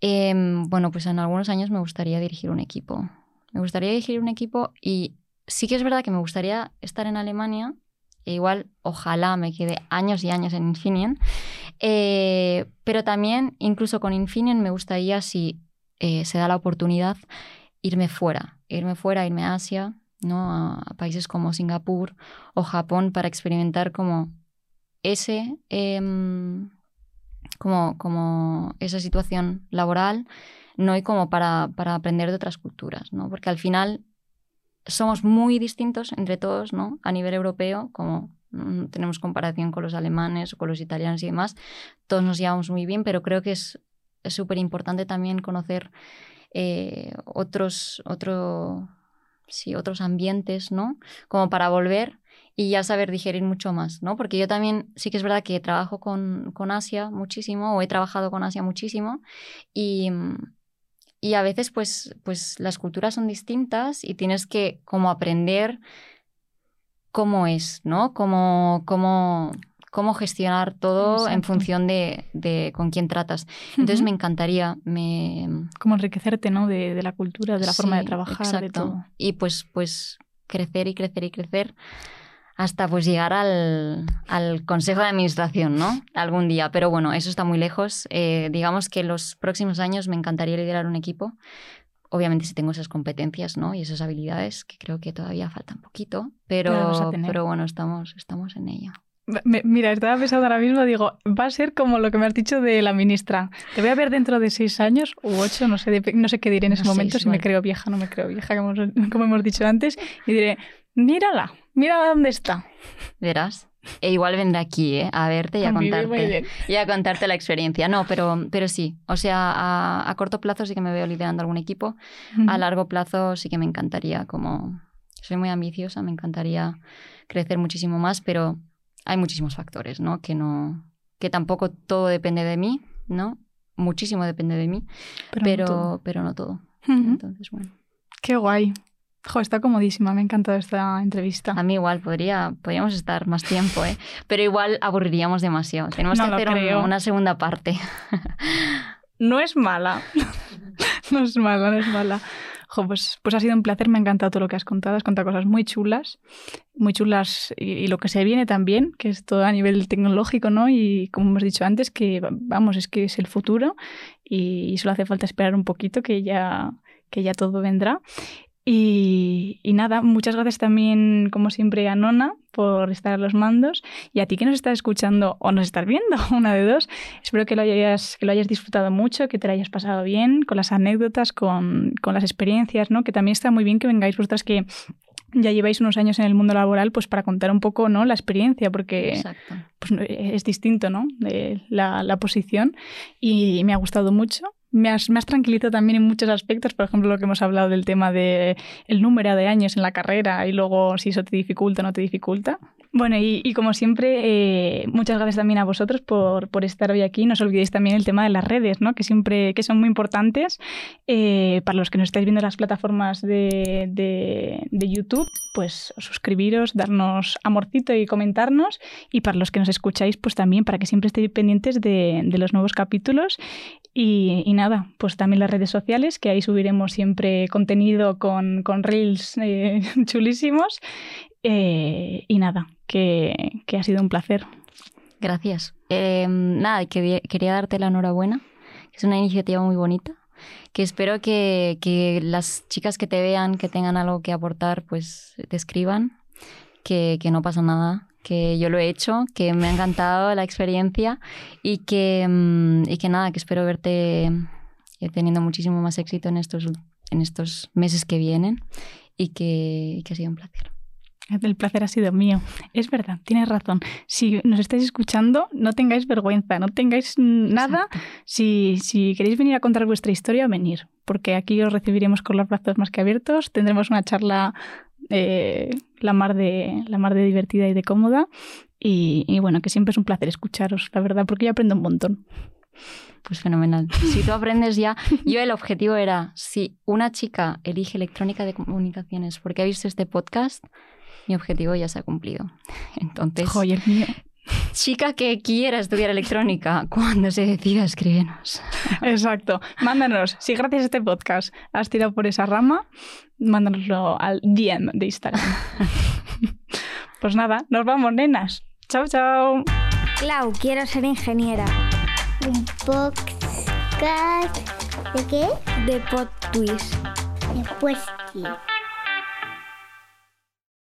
Em, bueno, pues en algunos años me gustaría dirigir un equipo. Me gustaría dirigir un equipo y sí que es verdad que me gustaría estar en Alemania. E igual, ojalá me quede años y años en Infineon. Eh, pero también, incluso con Infineon, me gustaría, si eh, se da la oportunidad, irme fuera. Irme fuera, irme a Asia, ¿no? a, países como Singapur o Japón para experimentar como ese, em, como, como esa situación laboral, ¿no? Y como para, para aprender de otras culturas, ¿no? Porque al final somos muy distintos entre todos, ¿no? A nivel europeo, como mm, tenemos comparación con los alemanes o con los italianos y demás, todos nos llevamos muy bien, pero creo que es súper importante también conocer eh, otros, otro, sí, otros ambientes, ¿no? Como para volver y ya saber digerir mucho más, ¿no? Porque yo también sí que es verdad que trabajo con, con Asia muchísimo o he trabajado con Asia muchísimo y, y a veces pues, pues las culturas son distintas y tienes que como aprender cómo es, ¿no? Cómo, cómo, cómo gestionar todo en función de, de con quién tratas. Entonces me encantaría, me, Como enriquecerte, ¿no? De, de la cultura, de la forma de trabajar, de exacto. todo. Y pues, pues crecer y crecer y crecer hasta pues llegar al, al consejo de administración, ¿no? Algún día. Pero bueno, eso está muy lejos. Eh, digamos que los próximos años me encantaría liderar un equipo. Obviamente si tengo esas competencias, ¿no? Y esas habilidades, que creo que todavía falta un poquito. Pero Pero, bueno, estamos, estamos en ello. Me- mira, estaba pensando ahora mismo, digo, va a ser como lo que me has dicho de la ministra. Te voy a ver dentro de seis años u ocho, no sé, dep- no sé qué diré en ese No momento, si me creo vieja, no me creo vieja, como [LAUGHS] como hemos dicho antes, y diré, mírala, mírala dónde está. Verás. E igual vendré aquí, ¿eh? A verte y a contarte. y a contarte la experiencia. No, pero, pero sí. O sea, a, a corto plazo sí que me veo liderando algún equipo. A largo plazo sí que me encantaría, como soy muy ambiciosa, me encantaría crecer muchísimo más, pero hay muchísimos factores, ¿no? Que no, que tampoco todo depende de mí, ¿no? Muchísimo depende de mí, Pero, pero, no todo. pero no todo. Ujú. Entonces, bueno. Qué guay. Jo, está comodísima, me ha encantado esta entrevista. A mí igual podría, podríamos estar más tiempo, ¿eh? Pero igual aburriríamos demasiado. Tenemos No que hacer un- una segunda parte. No es mala. [LAUGHS] no es mala, no es mala. Jo, pues, pues ha sido un placer, me ha encantado todo lo que has contado. Has contado cosas muy chulas, muy chulas y, y lo que se viene también, que es todo a nivel tecnológico, ¿no? Y como hemos dicho antes, que vamos, es que es el futuro y, solo hace falta esperar un poquito que ya, que ya todo vendrá. Y, y nada, muchas gracias también, como siempre, a Nona por estar a los mandos y a ti que nos estás escuchando o nos estás viendo, [LAUGHS] una de dos. Espero que lo hayas, que lo hayas disfrutado mucho, que te lo hayas pasado bien con las anécdotas, con, con las experiencias, ¿no? Que también está muy bien que vengáis vosotras que ya lleváis unos años en el mundo laboral, pues para contar un poco, ¿no? La experiencia, porque pues, es distinto, ¿no? De la, la posición y me ha gustado mucho. Me has, me has tranquilizado también en muchos aspectos, por ejemplo, lo que hemos hablado del tema de el número de años en la carrera y luego si eso te dificulta o no te dificulta. Bueno, y, y como siempre, eh, muchas gracias también a vosotros por, por estar hoy aquí. No os olvidéis también el tema de las redes, ¿no? que siempre que son muy importantes eh, para los que nos estáis viendo en las plataformas de, de, de YouTube, pues suscribiros, darnos amorcito y comentarnos. Y para los que nos escucháis, pues también para que siempre estéis pendientes de, de los nuevos capítulos. Y, y nada, pues también las redes sociales, que ahí subiremos siempre contenido con, con reels eh, [LAUGHS] chulísimos. Eh, y nada, que, que ha sido un placer. Gracias. Eh, nada, quería, quería darte la enhorabuena, Es una iniciativa muy bonita que espero que, que las chicas que te vean, que tengan algo que aportar, pues te escriban, que, que no pasa nada, que yo lo he hecho, que me ha encantado la experiencia y que, mm, y que nada, que espero verte eh, teniendo muchísimo más éxito en estos, en estos meses que vienen y que, y que ha sido un placer. El placer ha sido mío. Es verdad, tienes razón. Si nos estáis escuchando, no tengáis vergüenza, no tengáis nada. Si, si queréis venir a contar vuestra historia, venir, porque aquí os recibiremos con los brazos más que abiertos. Tendremos una charla eh, la, mar de, la mar de divertida y de cómoda. Y, y bueno, que siempre es un placer escucharos, la verdad, porque yo aprendo un montón. Pues fenomenal. Si tú aprendes ya, yo el objetivo era, si una chica elige electrónica de comunicaciones porque ha visto este podcast, mi objetivo ya se ha cumplido. Entonces, Joder, mío. Chica que quiera estudiar electrónica, cuando se decida, escríbenos. Exacto. Mándanos, si gracias a este podcast has tirado por esa rama, mándanoslo al DM de Instagram. [LAUGHS] pues nada, nos vamos, nenas. Chao, chao. Clau, quiero ser ingeniera. Un podcast. ¿De qué? De Pod Twist. Después que.